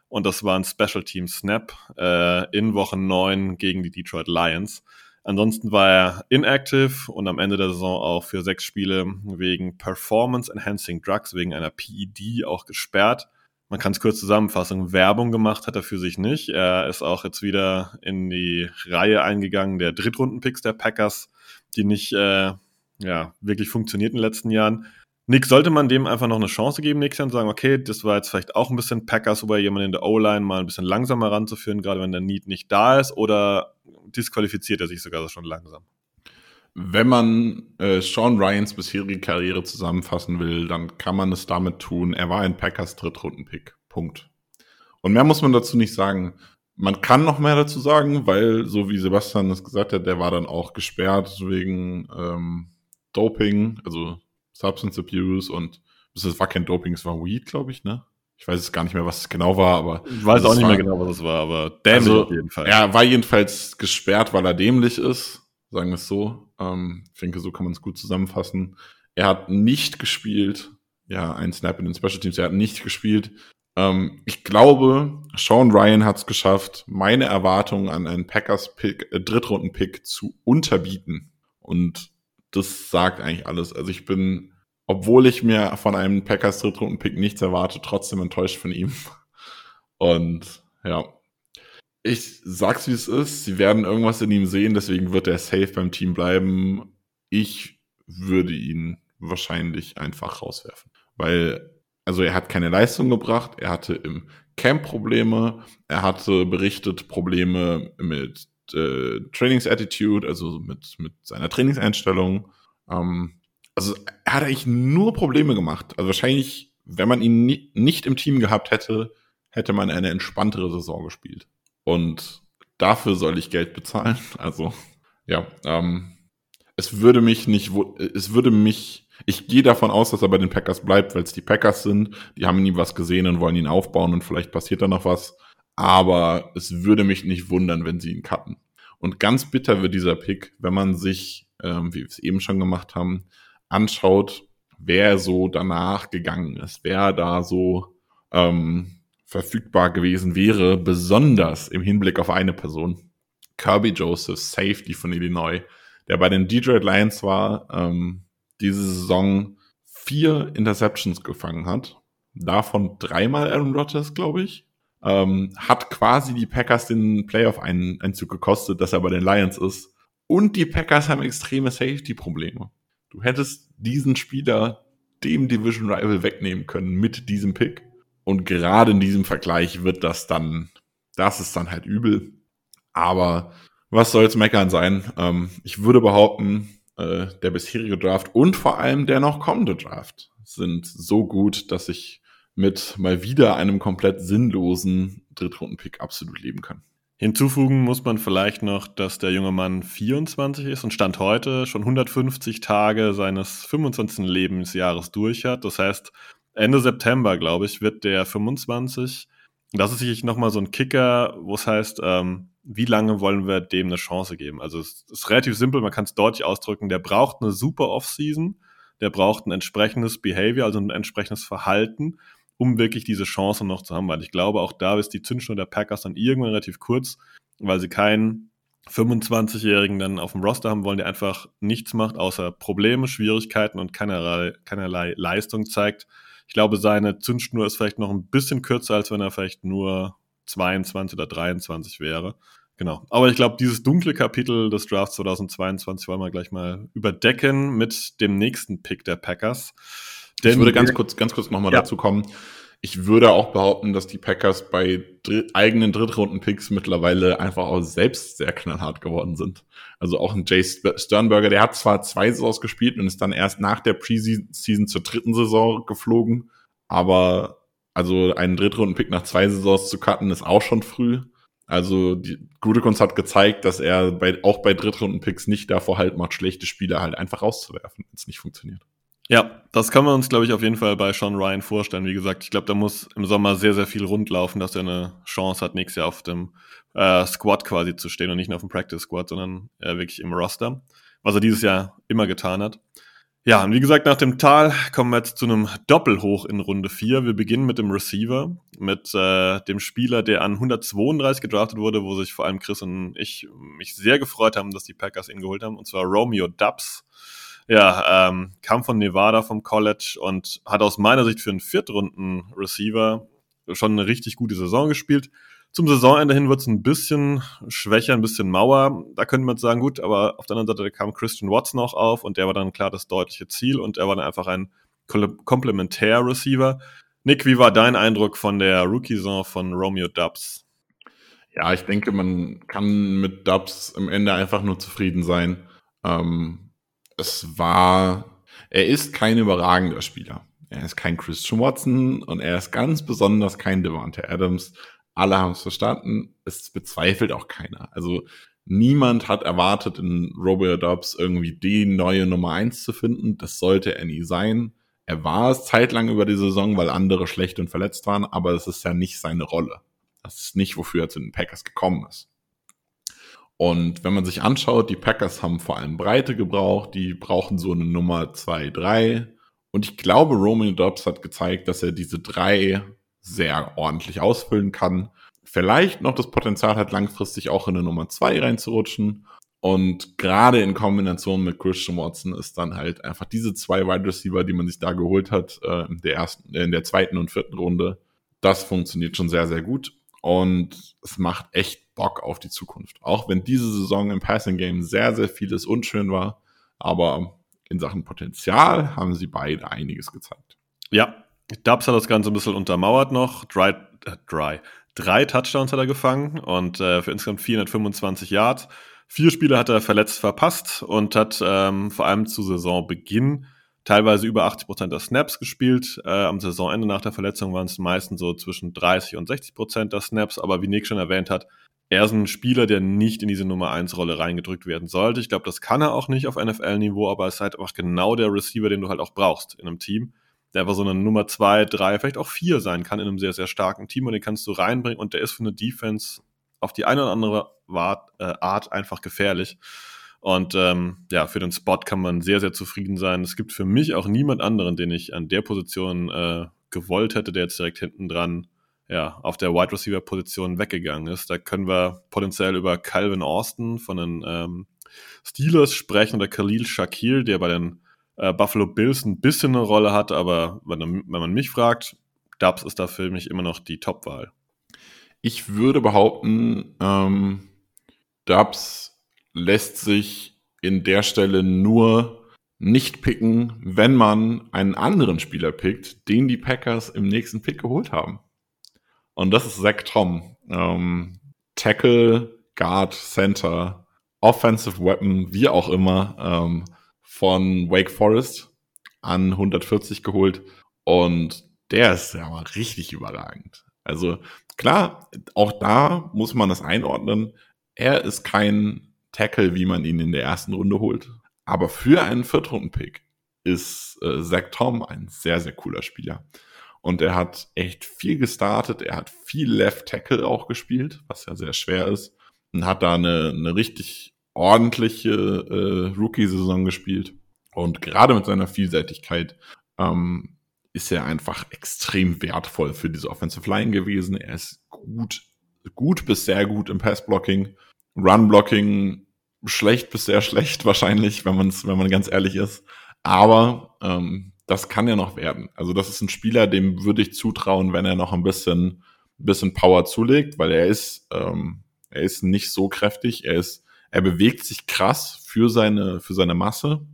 und das war ein Special Team Snap äh, in Woche 9 gegen die Detroit Lions. Ansonsten war er inactive und am Ende der Saison auch für sechs Spiele wegen Performance Enhancing Drugs, wegen einer PED auch gesperrt. Man kann es kurz zusammenfassen. Werbung gemacht hat er für sich nicht. Er ist auch jetzt wieder in die Reihe eingegangen der Drittrunden-Picks der Packers, die nicht äh, ja, wirklich funktioniert in den letzten Jahren. Nick, sollte man dem einfach noch eine Chance geben, Nick, und sagen, okay, das war jetzt vielleicht auch ein bisschen Packers, über jemanden in der O-Line mal ein bisschen langsamer ranzuführen, gerade wenn der Need nicht da ist, oder disqualifiziert er sich sogar schon langsam? Wenn man äh, Sean Ryans bisherige Karriere zusammenfassen will, dann kann man es damit tun, er war ein Packers Drittrunden-Pick. Punkt. Und mehr muss man dazu nicht sagen. Man kann noch mehr dazu sagen, weil, so wie Sebastian es gesagt hat, der war dann auch gesperrt wegen ähm, Doping, also Substance Abuse und es war kein Doping, es war Weed, glaube ich, ne? Ich weiß es gar nicht mehr, was es genau war, aber. Ich weiß auch nicht war, mehr genau, was es war, aber dämlich also, auf jeden Fall. Er war jedenfalls gesperrt, weil er dämlich ist, sagen wir es so. Ähm, ich denke, so kann man es gut zusammenfassen. Er hat nicht gespielt. Ja, ein Snap in den Special Teams, er hat nicht gespielt. Ähm, ich glaube, Sean Ryan hat es geschafft, meine Erwartungen an einen Packers-Pick, äh, Drittrunden-Pick zu unterbieten. Und das sagt eigentlich alles. Also ich bin, obwohl ich mir von einem Packers Drittrunden-Pick nichts erwarte, trotzdem enttäuscht von ihm. [LAUGHS] Und ja, ich sag's wie es ist. Sie werden irgendwas in ihm sehen, deswegen wird er safe beim Team bleiben. Ich würde ihn wahrscheinlich einfach rauswerfen, weil also er hat keine Leistung gebracht, er hatte im Camp Probleme, er hatte berichtet Probleme mit äh, Trainingsattitude, also mit, mit seiner Trainingseinstellung. Ähm, also er hat eigentlich nur Probleme gemacht. Also wahrscheinlich, wenn man ihn nie, nicht im Team gehabt hätte, hätte man eine entspanntere Saison gespielt. Und dafür soll ich Geld bezahlen. [LAUGHS] Also ja, ähm, es würde mich nicht, es würde mich, ich gehe davon aus, dass er bei den Packers bleibt, weil es die Packers sind. Die haben nie was gesehen und wollen ihn aufbauen und vielleicht passiert da noch was. Aber es würde mich nicht wundern, wenn sie ihn cutten. Und ganz bitter wird dieser Pick, wenn man sich ähm, wie wir es eben schon gemacht haben, anschaut, wer so danach gegangen ist, wer da so ähm, verfügbar gewesen wäre, besonders im Hinblick auf eine Person. Kirby Joseph, Safety von Illinois, der bei den Detroit Lions war, ähm, diese Saison vier Interceptions gefangen hat. Davon dreimal Aaron Rodgers, glaube ich. Ähm, hat quasi die Packers den Playoff-Einzug gekostet, dass er bei den Lions ist. Und die Packers haben extreme Safety-Probleme. Du hättest diesen Spieler dem Division Rival wegnehmen können mit diesem Pick. Und gerade in diesem Vergleich wird das dann, das ist dann halt übel. Aber was soll's meckern sein? Ähm, ich würde behaupten, äh, der bisherige Draft und vor allem der noch kommende Draft sind so gut, dass ich mit mal wieder einem komplett sinnlosen Drittrunden-Pick absolut leben kann. Hinzufügen muss man vielleicht noch, dass der junge Mann 24 ist und Stand heute schon 150 Tage seines 25. Lebensjahres durch hat. Das heißt, Ende September, glaube ich, wird der 25. Das ist sicherlich nochmal so ein Kicker, wo es heißt, ähm, wie lange wollen wir dem eine Chance geben? Also es ist relativ simpel, man kann es deutlich ausdrücken. Der braucht eine super Offseason, der braucht ein entsprechendes Behavior, also ein entsprechendes Verhalten, um wirklich diese Chance noch zu haben. Weil ich glaube, auch da ist die Zündschnur der Packers dann irgendwann relativ kurz, weil sie keinen 25-Jährigen dann auf dem Roster haben wollen, der einfach nichts macht, außer Probleme, Schwierigkeiten und keinerlei, keinerlei Leistung zeigt. Ich glaube, seine Zündschnur ist vielleicht noch ein bisschen kürzer, als wenn er vielleicht nur 22 oder 23 wäre. Genau. Aber ich glaube, dieses dunkle Kapitel des Drafts 2022 wollen wir gleich mal überdecken mit dem nächsten Pick der Packers. Denn ich würde ganz kurz, ganz kurz nochmal ja. dazu kommen. Ich würde auch behaupten, dass die Packers bei dr eigenen Drittrunden-Picks mittlerweile einfach auch selbst sehr knallhart geworden sind. Also auch ein Jay Sternberger, der hat zwar zwei Saisons gespielt und ist dann erst nach der Preseason zur dritten Saison geflogen, aber also einen Drittrunden-Pick nach zwei Saisons zu cutten, ist auch schon früh. Also die gute Kunst hat gezeigt, dass er bei, auch bei Drittrunden-Picks nicht davor halt macht, schlechte Spieler halt einfach rauszuwerfen, wenn es nicht funktioniert. Ja, das können wir uns, glaube ich, auf jeden Fall bei Sean Ryan vorstellen. Wie gesagt, ich glaube, da muss im Sommer sehr, sehr viel rundlaufen, dass er eine Chance hat, nächstes Jahr auf dem äh, Squad quasi zu stehen und nicht nur auf dem Practice Squad, sondern äh, wirklich im Roster, was er dieses Jahr immer getan hat. Ja, und wie gesagt, nach dem Tal kommen wir jetzt zu einem Doppelhoch in Runde 4. Wir beginnen mit dem Receiver, mit äh, dem Spieler, der an 132 gedraftet wurde, wo sich vor allem Chris und ich mich sehr gefreut haben, dass die Packers ihn geholt haben, und zwar Romeo Dubs. Ja, ähm, kam von Nevada vom College und hat aus meiner Sicht für einen Viertrunden-Receiver schon eine richtig gute Saison gespielt. Zum Saisonende hin wird es ein bisschen schwächer, ein bisschen Mauer. Da könnte man sagen, gut, aber auf der anderen Seite kam Christian Watson auch auf und der war dann klar das deutliche Ziel und er war dann einfach ein Komplementär-Receiver. Nick, wie war dein Eindruck von der Rookie-Saison von Romeo Dubs? Ja, ich denke, man kann mit Dubs im Ende einfach nur zufrieden sein. Ähm, es war, er ist kein überragender Spieler. Er ist kein Christian Watson und er ist ganz besonders kein Devante Adams alle haben es verstanden. Es bezweifelt auch keiner. Also niemand hat erwartet, in Robert Dobbs irgendwie die neue Nummer eins zu finden. Das sollte er nie sein. Er war es zeitlang über die Saison, weil andere schlecht und verletzt waren, aber es ist ja nicht seine Rolle. Das ist nicht, wofür er zu den Packers gekommen ist. Und wenn man sich anschaut, die Packers haben vor allem Breite gebraucht, die brauchen so eine Nummer zwei, drei. Und ich glaube, Roman Dobbs hat gezeigt, dass er diese drei sehr ordentlich ausfüllen kann. Vielleicht noch das Potenzial hat, langfristig auch in eine Nummer zwei reinzurutschen. Und gerade in Kombination mit Christian Watson ist dann halt einfach diese zwei Wide Receiver, die man sich da geholt hat, äh, in der ersten, in der zweiten und vierten Runde. Das funktioniert schon sehr, sehr gut. Und es macht echt Bock auf die Zukunft. Auch wenn diese Saison im Passing Game sehr, sehr vieles unschön war. Aber in Sachen Potenzial haben sie beide einiges gezeigt. Ja, Dubs hat das Ganze ein bisschen untermauert noch. Dry, äh, dry. Drei Touchdowns hat er gefangen und äh, für insgesamt 425 Yards. Vier Spiele hat er verletzt verpasst und hat ähm, vor allem zu Saisonbeginn teilweise über 80 Prozent der Snaps gespielt. Äh, am Saisonende nach der Verletzung waren es meistens so zwischen 30 und 60 Prozent der Snaps. Aber wie Nick schon erwähnt hat, er ist ein Spieler, der nicht in diese Nummer 1 Rolle reingedrückt werden sollte. Ich glaube, das kann er auch nicht auf NFL-Niveau, aber es ist halt einfach genau der Receiver, den du halt auch brauchst in einem Team der einfach so eine Nummer zwei, drei, vielleicht auch vier sein kann in einem sehr, sehr starken Team und den kannst du reinbringen und der ist für eine Defense auf die eine oder andere äh, Art einfach gefährlich. Und ähm, ja, für den Spot kann man sehr, sehr zufrieden sein. Es gibt für mich auch niemand anderen, den ich an der Position äh, gewollt hätte, der jetzt direkt hinten dran ja, auf der Wide Receiver Position weggegangen ist. Da können wir potenziell über Calvin Austin von den ähm, Steelers sprechen oder Khalil Shakir, der bei den äh, Buffalo Bills ein bisschen eine Rolle hat, aber wenn, wenn man mich fragt, Dubs ist da für mich immer noch die Top-Wahl. Ich würde behaupten, ähm, Dubs lässt sich in der Stelle nur nicht picken, wenn man einen anderen Spieler pickt, den die Packers im nächsten Pick geholt haben. Und das ist Zach Tom. Ähm, Tackle, Guard, Center, Offensive Weapon, wie auch immer, ähm, von Wake Forest an 140 geholt. Und der ist ja mal richtig überragend. Also klar, auch da muss man das einordnen. Er ist kein Tackle, wie man ihn in der ersten Runde holt. Aber für einen Viertrunden-Pick ist äh, Zach Tom ein sehr, sehr cooler Spieler. Und er hat echt viel gestartet. Er hat viel Left Tackle auch gespielt, was ja sehr schwer ist. Und hat da eine, eine richtig ordentliche äh, Rookie-Saison gespielt. Und gerade mit seiner Vielseitigkeit ähm, ist er einfach extrem wertvoll für diese Offensive Line gewesen. Er ist gut, gut bis sehr gut im Pass-Blocking. Run-Blocking schlecht bis sehr schlecht [LAUGHS] wahrscheinlich, wenn, man's, wenn man ganz ehrlich ist. Aber ähm, das kann ja noch werden. Also das ist ein Spieler, dem würde ich zutrauen, wenn er noch ein bisschen, bisschen Power zulegt, weil er ist, ähm, er ist nicht so kräftig. Er ist, er bewegt sich krass für seine, für seine Masse.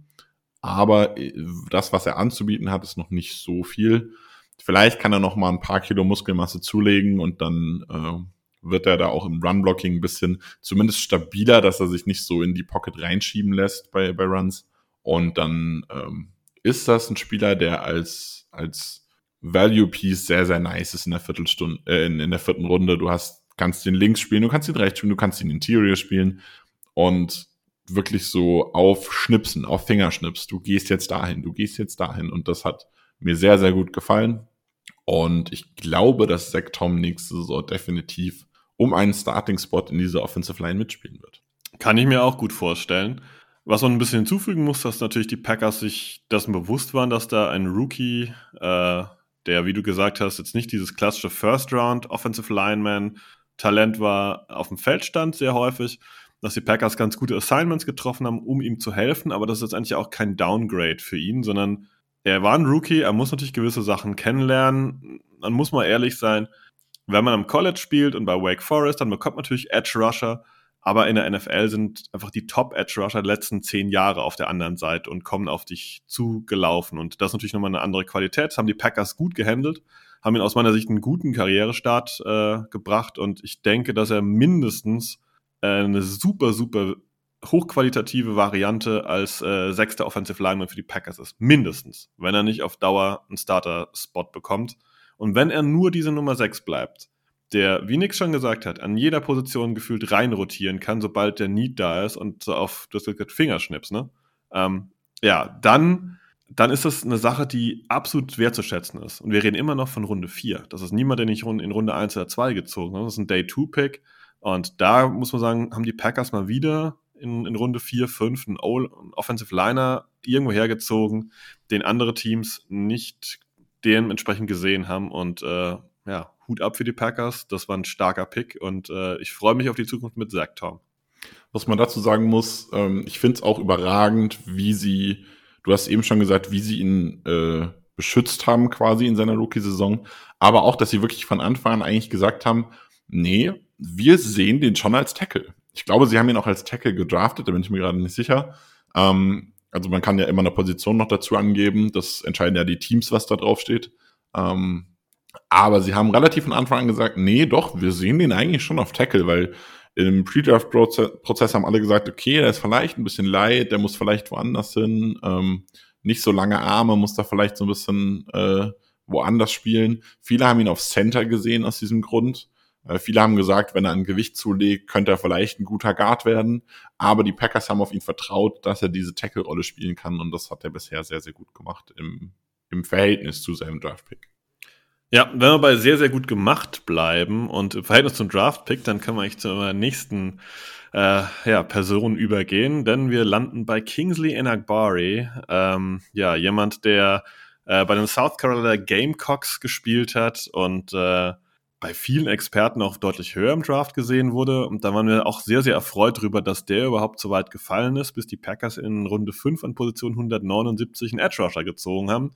Aber äh, das, was er anzubieten hat, ist noch nicht so viel. Vielleicht kann er noch mal ein paar Kilo Muskelmasse zulegen und dann äh, wird er da auch im Run-Blocking ein bisschen zumindest stabiler, dass er sich nicht so in die Pocket reinschieben lässt bei, bei Runs. Und dann ähm, ist das ein Spieler, der als, als Value Piece sehr, sehr nice ist in der Viertelstunde, äh, in, in der vierten Runde. Du hast, kannst den links spielen, du kannst ihn rechts spielen, du kannst ihn Interior spielen und wirklich so auf Schnipsen, auf Fingerschnips. Du gehst jetzt dahin, du gehst jetzt dahin und das hat mir sehr, sehr gut gefallen. Und ich glaube, dass Zach Tom nächste Saison definitiv um einen Starting-Spot in dieser Offensive Line mitspielen wird. Kann ich mir auch gut vorstellen. Was man ein bisschen hinzufügen muss, dass natürlich die Packers sich dessen bewusst waren, dass da ein Rookie, äh, der, wie du gesagt hast, jetzt nicht dieses klassische First-Round Offensive Lineman Talent war, auf dem Feld stand sehr häufig, dass die Packers ganz gute Assignments getroffen haben, um ihm zu helfen, aber das ist jetzt eigentlich auch kein Downgrade für ihn, sondern er war ein Rookie, er muss natürlich gewisse Sachen kennenlernen. Man muss mal ehrlich sein, wenn man am College spielt und bei Wake Forest, dann bekommt man natürlich Edge Rusher, aber in der NFL sind einfach die Top Edge Rusher der letzten zehn Jahre auf der anderen Seite und kommen auf dich zugelaufen. Und das ist natürlich nochmal eine andere Qualität. Das haben die Packers gut gehandelt, haben ihn aus meiner Sicht einen guten Karrierestart äh, gebracht und ich denke, dass er mindestens äh, eine super, super hochqualitative Variante als äh, sechster Offensive Lineman für die Packers ist. Mindestens, wenn er nicht auf Dauer einen Starter-Spot bekommt. Und wenn er nur diese Nummer 6 bleibt, der, wie Nick schon gesagt hat, an jeder Position gefühlt reinrotieren kann, sobald der Need da ist und so auf, das gesagt, Fingerschnips, ne? Ähm, ja, dann, dann ist das eine Sache, die absolut wertzuschätzen ist. Und wir reden immer noch von Runde 4. Das ist niemand, der nicht in Runde 1 oder 2 gezogen hat. Das ist ein Day-2-Pick. Und da muss man sagen, haben die Packers mal wieder in, in Runde 4, 5 einen, einen Offensive Liner irgendwo hergezogen, den andere Teams nicht dementsprechend gesehen haben. Und äh, ja, Hut ab für die Packers. Das war ein starker Pick und äh, ich freue mich auf die Zukunft mit Zach Tom. Was man dazu sagen muss, ähm, ich finde es auch überragend, wie sie, du hast eben schon gesagt, wie sie ihn äh, beschützt haben quasi in seiner Rookie-Saison, aber auch, dass sie wirklich von Anfang an eigentlich gesagt haben, nee, wir sehen den schon als Tackle. Ich glaube, sie haben ihn auch als Tackle gedraftet, da bin ich mir gerade nicht sicher. Ähm, also man kann ja immer eine Position noch dazu angeben. Das entscheiden ja die Teams, was da drauf steht. Ähm, aber sie haben relativ von Anfang an gesagt, nee, doch, wir sehen den eigentlich schon auf Tackle, weil im Pre-Draft-Prozess haben alle gesagt, okay, der ist vielleicht ein bisschen leid, der muss vielleicht woanders hin, ähm, nicht so lange Arme, muss da vielleicht so ein bisschen äh, woanders spielen. Viele haben ihn auf Center gesehen aus diesem Grund. Äh, viele haben gesagt, wenn er ein Gewicht zulegt, könnte er vielleicht ein guter Guard werden. Aber die Packers haben auf ihn vertraut, dass er diese Tackle-Rolle spielen kann. Und das hat er bisher sehr, sehr gut gemacht im, im Verhältnis zu seinem Draft-Pick. Ja, wenn wir bei sehr, sehr gut gemacht bleiben und im Verhältnis zum Draft-Pick, dann können wir eigentlich zur nächsten äh, ja, Person übergehen, denn wir landen bei Kingsley Enagbari. Ähm, ja, jemand, der äh, bei den South Carolina Gamecocks gespielt hat und äh, bei vielen Experten auch deutlich höher im Draft gesehen wurde. Und da waren wir auch sehr, sehr erfreut darüber, dass der überhaupt so weit gefallen ist, bis die Packers in Runde 5 an Position 179 einen Edge Rusher gezogen haben,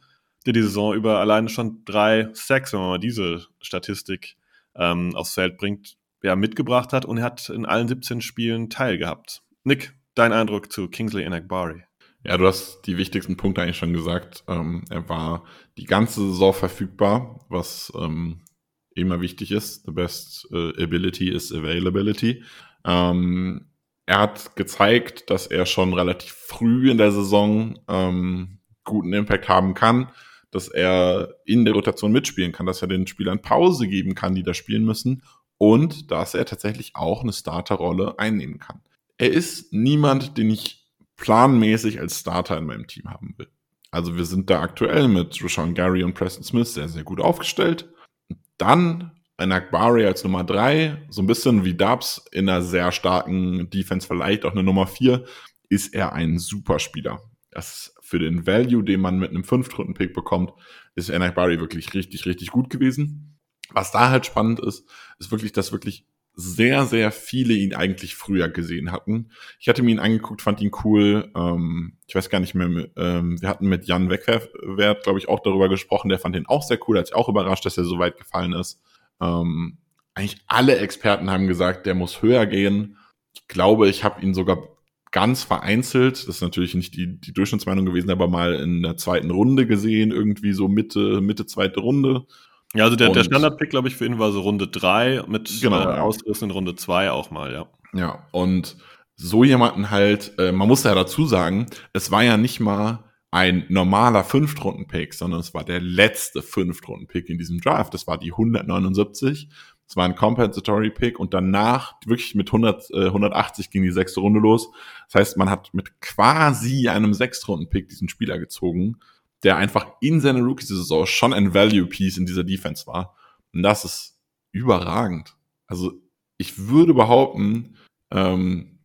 der die Saison über alleine schon drei Sacks, wenn man mal diese Statistik ähm, aufs Feld bringt, ja, mitgebracht hat und er hat in allen 17 Spielen teilgehabt. Nick, dein Eindruck zu Kingsley Enagbari? Ja, du hast die wichtigsten Punkte eigentlich schon gesagt. Ähm, er war die ganze Saison verfügbar, was ähm, immer wichtig ist. The best uh, ability is availability. Ähm, er hat gezeigt, dass er schon relativ früh in der Saison ähm, guten Impact haben kann, dass er in der Rotation mitspielen kann, dass er den Spielern Pause geben kann, die da spielen müssen und dass er tatsächlich auch eine Starterrolle einnehmen kann. Er ist niemand, den ich planmäßig als Starter in meinem Team haben will. Also wir sind da aktuell mit Rashawn Gary und Preston Smith sehr, sehr gut aufgestellt. Dann ein Akbari als Nummer drei, so ein bisschen wie Dubs in einer sehr starken Defense, vielleicht auch eine Nummer vier, ist er ein Superspieler. Das für den Value, den man mit einem Fünftrunden-Pick bekommt, ist Akbari wirklich richtig, richtig gut gewesen. Was da halt spannend ist, ist wirklich, dass wirklich sehr, sehr viele ihn eigentlich früher gesehen hatten. Ich hatte mir ihn angeguckt, fand ihn cool. Ähm, ich weiß gar nicht mehr, ähm, wir hatten mit Jan Wegwert, glaube ich, auch darüber gesprochen. Der fand ihn auch sehr cool, hat sich auch überrascht, dass er so weit gefallen ist. Ähm, eigentlich alle Experten haben gesagt, der muss höher gehen. Ich glaube, ich habe ihn sogar ganz vereinzelt, das ist natürlich nicht die, die Durchschnittsmeinung gewesen, aber mal in der zweiten Runde gesehen, irgendwie so Mitte, Mitte zweite Runde. Ja, also der, der Standard-Pick, glaube ich, für ihn war so Runde 3 mit genau, äh, Ausriss in Runde 2 auch mal, ja. Ja, und so jemanden halt, äh, man muss ja dazu sagen, es war ja nicht mal ein normaler Fünftrunden-Pick, sondern es war der letzte Fünftrunden-Pick in diesem Draft. Das war die 179. Es war ein Compensatory Pick und danach wirklich mit 100, äh, 180 ging die sechste Runde los. Das heißt, man hat mit quasi einem Sechstrunden-Pick diesen Spieler gezogen der einfach in seiner Rookie-Saison schon ein Value-Piece in dieser Defense war. Und das ist überragend. Also ich würde behaupten, ähm,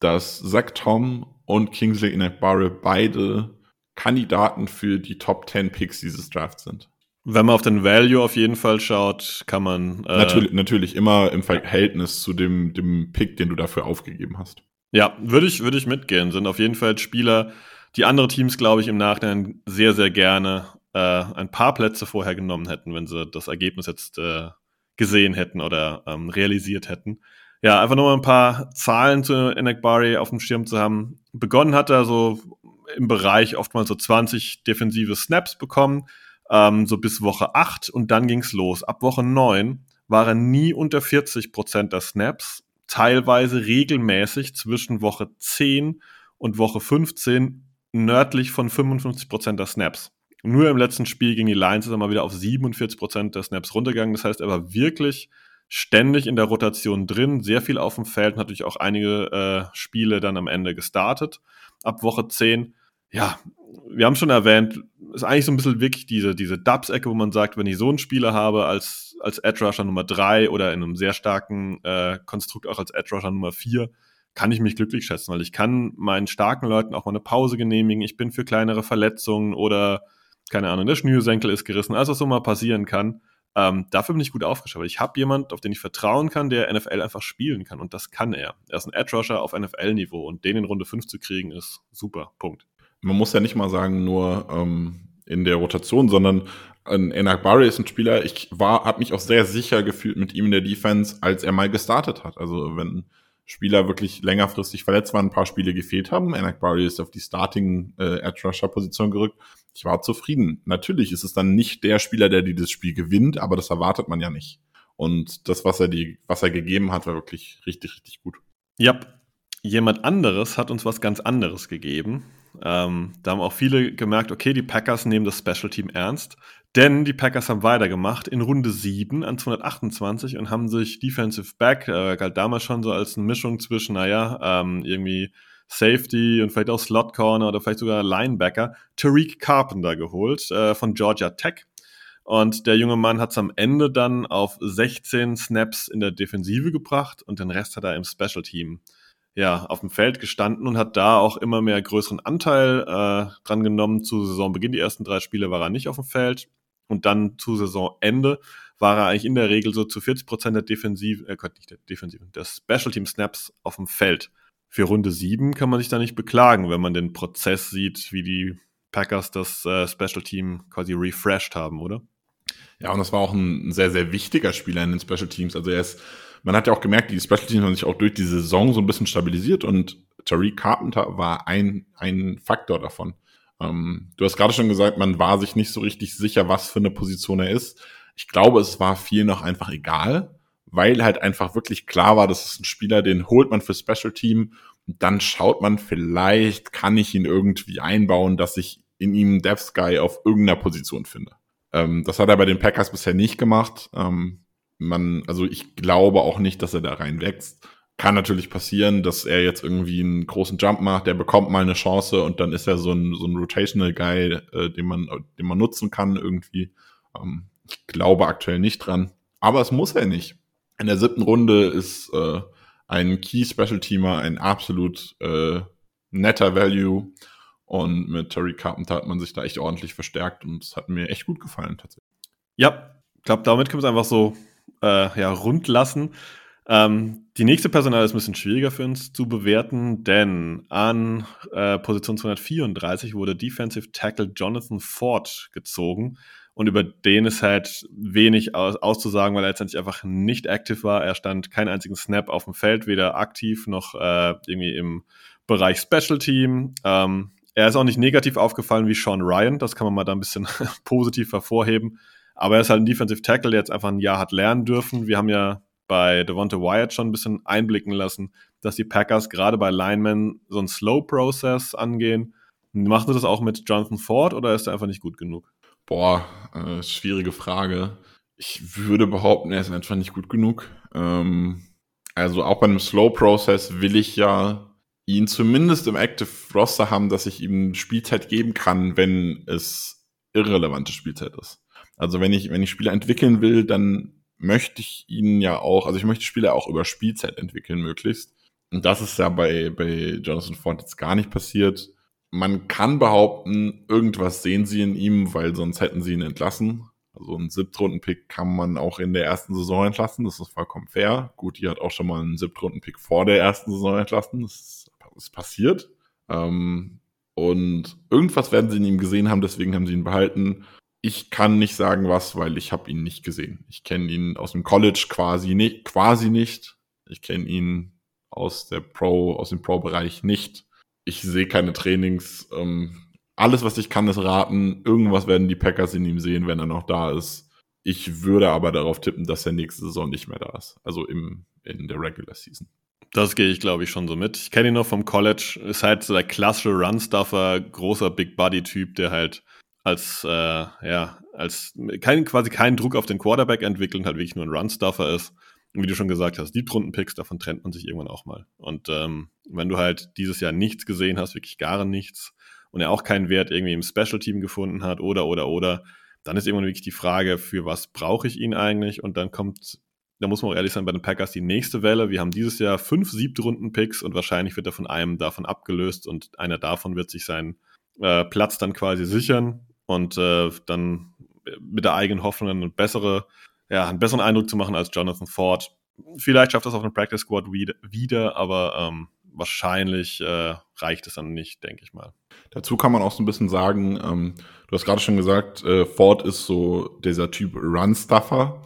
dass Zach Tom und Kingsley Inakbare beide Kandidaten für die Top 10 Picks dieses Drafts sind. Wenn man auf den Value auf jeden Fall schaut, kann man. Äh, natürlich, natürlich immer im Verhältnis zu dem, dem Pick, den du dafür aufgegeben hast. Ja, würde ich, würde ich mitgehen. Sind auf jeden Fall Spieler, die andere Teams, glaube ich, im Nachhinein sehr, sehr gerne äh, ein paar Plätze vorher genommen hätten, wenn sie das Ergebnis jetzt äh, gesehen hätten oder ähm, realisiert hätten. Ja, einfach nur mal ein paar Zahlen zu Enekbari auf dem Schirm zu haben. Begonnen hat er so im Bereich oftmals so 20 defensive Snaps bekommen, ähm, so bis Woche 8 und dann ging's los. Ab Woche 9 war er nie unter 40 Prozent der Snaps, teilweise regelmäßig zwischen Woche 10 und Woche 15 nördlich von 55% der Snaps. Nur im letzten Spiel gegen die Lions ist er mal wieder auf 47% der Snaps runtergegangen. Das heißt, er war wirklich ständig in der Rotation drin, sehr viel auf dem Feld, natürlich auch einige äh, Spiele dann am Ende gestartet. Ab Woche 10, ja, wir haben schon erwähnt, ist eigentlich so ein bisschen wirklich diese, diese Dubs-Ecke, wo man sagt, wenn ich so einen Spieler habe als, als Edge Rusher Nummer 3 oder in einem sehr starken äh, Konstrukt auch als Edge Rusher Nummer 4, kann ich mich glücklich schätzen, weil ich kann meinen starken Leuten auch mal eine Pause genehmigen. Ich bin für kleinere Verletzungen oder, keine Ahnung, der Schnürsenkel ist gerissen, alles, was so mal passieren kann. Ähm, dafür bin ich gut aufgestellt. Ich habe jemanden, auf den ich vertrauen kann, der NFL einfach spielen kann. Und das kann er. Er ist ein Edge-Rusher auf NFL-Niveau. Und den in Runde 5 zu kriegen, ist super. Punkt. Man muss ja nicht mal sagen, nur ähm, in der Rotation, sondern ein Enak Barry ist ein Spieler, ich war, habe mich auch sehr sicher gefühlt mit ihm in der Defense, als er mal gestartet hat. Also wenn Spieler wirklich längerfristig verletzt waren, ein paar Spiele gefehlt haben. Anak Barry ist auf die Starting äh, Edge Rusher Position gerückt. Ich war zufrieden. Natürlich ist es dann nicht der Spieler, der dieses Spiel gewinnt, aber das erwartet man ja nicht. Und das, was er die, was er gegeben hat, war wirklich richtig, richtig gut. Ja, jemand anderes hat uns was ganz anderes gegeben. Ähm, da haben auch viele gemerkt, okay, die Packers nehmen das Special Team ernst. Denn die Packers haben weitergemacht in Runde 7 an 228 und haben sich Defensive Back, äh, galt damals schon so als eine Mischung zwischen, naja, ähm, irgendwie Safety und vielleicht auch Slot Corner oder vielleicht sogar Linebacker, Tariq Carpenter geholt äh, von Georgia Tech. Und der junge Mann hat es am Ende dann auf 16 Snaps in der Defensive gebracht und den Rest hat er im Special Team ja, auf dem Feld gestanden und hat da auch immer mehr größeren Anteil äh, dran genommen. Zu Saisonbeginn, die ersten drei Spiele war er nicht auf dem Feld. Und dann zu Saisonende war er eigentlich in der Regel so zu 40 Prozent der Defensive, äh, nicht der Defensive, der Special Team Snaps auf dem Feld. Für Runde 7 kann man sich da nicht beklagen, wenn man den Prozess sieht, wie die Packers das äh, Special Team quasi refreshed haben, oder? Ja, und das war auch ein sehr, sehr wichtiger Spieler in den Special Teams. Also er ist, man hat ja auch gemerkt, die Special Teams haben sich auch durch die Saison so ein bisschen stabilisiert und Tariq Carpenter war ein, ein Faktor davon. Ähm, du hast gerade schon gesagt, man war sich nicht so richtig sicher, was für eine Position er ist. Ich glaube, es war viel noch einfach egal, weil halt einfach wirklich klar war, das ist ein Spieler, den holt man für Special Team und dann schaut man, vielleicht kann ich ihn irgendwie einbauen, dass ich in ihm Depth Guy auf irgendeiner Position finde. Ähm, das hat er bei den Packers bisher nicht gemacht. Ähm, man, also ich glaube auch nicht, dass er da reinwächst. Kann natürlich passieren, dass er jetzt irgendwie einen großen Jump macht, der bekommt mal eine Chance und dann ist er so ein, so ein Rotational Guy, äh, den man, den man nutzen kann irgendwie. Ähm, ich glaube aktuell nicht dran. Aber es muss er nicht. In der siebten Runde ist äh, ein Key Special Teamer ein absolut äh, netter Value. Und mit Terry Carpenter hat man sich da echt ordentlich verstärkt und es hat mir echt gut gefallen tatsächlich. Ja, ich glaube, damit können wir es einfach so äh, ja, rund lassen. Ähm, die nächste Personal ist ein bisschen schwieriger für uns zu bewerten, denn an äh, Position 234 wurde Defensive Tackle Jonathan Ford gezogen. Und über den ist halt wenig aus, auszusagen, weil er letztendlich einfach nicht aktiv war. Er stand keinen einzigen Snap auf dem Feld, weder aktiv noch äh, irgendwie im Bereich Special Team. Ähm, er ist auch nicht negativ aufgefallen wie Sean Ryan, das kann man mal da ein bisschen [LAUGHS] positiv hervorheben. Aber er ist halt ein Defensive Tackle, der jetzt einfach ein Jahr hat lernen dürfen. Wir haben ja bei Devonta Wyatt schon ein bisschen einblicken lassen, dass die Packers gerade bei Linemen so einen Slow Process angehen. Machen sie das auch mit Jonathan Ford oder ist er einfach nicht gut genug? Boah, äh, schwierige Frage. Ich würde behaupten, er ist einfach nicht gut genug. Ähm, also auch bei einem Slow Process will ich ja ihn zumindest im Active Roster haben, dass ich ihm Spielzeit geben kann, wenn es irrelevante Spielzeit ist. Also wenn ich, wenn ich Spieler entwickeln will, dann möchte ich ihn ja auch, also ich möchte Spieler auch über Spielzeit entwickeln möglichst. Und das ist ja bei, bei Jonathan Ford jetzt gar nicht passiert. Man kann behaupten, irgendwas sehen sie in ihm, weil sonst hätten sie ihn entlassen. Also einen Siebtrunden-Pick kann man auch in der ersten Saison entlassen, das ist vollkommen fair. Gut, die hat auch schon mal einen Siebtrunden-Pick vor der ersten Saison entlassen, das ist passiert. Ähm, und irgendwas werden sie in ihm gesehen haben, deswegen haben sie ihn behalten. Ich kann nicht sagen was, weil ich habe ihn nicht gesehen. Ich kenne ihn aus dem College quasi nicht, quasi nicht. Ich kenne ihn aus der Pro, aus dem Pro-Bereich nicht ich sehe keine Trainings. Ähm, alles, was ich kann, ist raten. Irgendwas werden die Packers in ihm sehen, wenn er noch da ist. Ich würde aber darauf tippen, dass er nächste Saison nicht mehr da ist. Also im, in der Regular Season. Das gehe ich, glaube ich, schon so mit. Ich kenne ihn noch vom College. Ist halt so der klassische Run-Stuffer, großer Big Body-Typ, der halt als, äh, ja, als kein, quasi keinen Druck auf den Quarterback entwickelt und halt wirklich nur ein Run-Stuffer ist wie du schon gesagt hast, Deep-Runden-Picks, davon trennt man sich irgendwann auch mal. Und ähm, wenn du halt dieses Jahr nichts gesehen hast, wirklich gar nichts, und er auch keinen Wert irgendwie im Special-Team gefunden hat oder, oder, oder, dann ist irgendwann wirklich die Frage, für was brauche ich ihn eigentlich? Und dann kommt, da muss man auch ehrlich sein, bei den Packers die nächste Welle. Wir haben dieses Jahr fünf Siebtrunden-Picks und wahrscheinlich wird er von einem davon abgelöst und einer davon wird sich seinen äh, Platz dann quasi sichern und äh, dann mit der eigenen Hoffnung eine bessere ja, einen besseren Eindruck zu machen als Jonathan Ford. Vielleicht schafft das auf einem Practice Squad wieder, aber ähm, wahrscheinlich äh, reicht es dann nicht, denke ich mal. Dazu kann man auch so ein bisschen sagen, ähm, du hast gerade schon gesagt, äh, Ford ist so dieser Typ Run-Stuffer.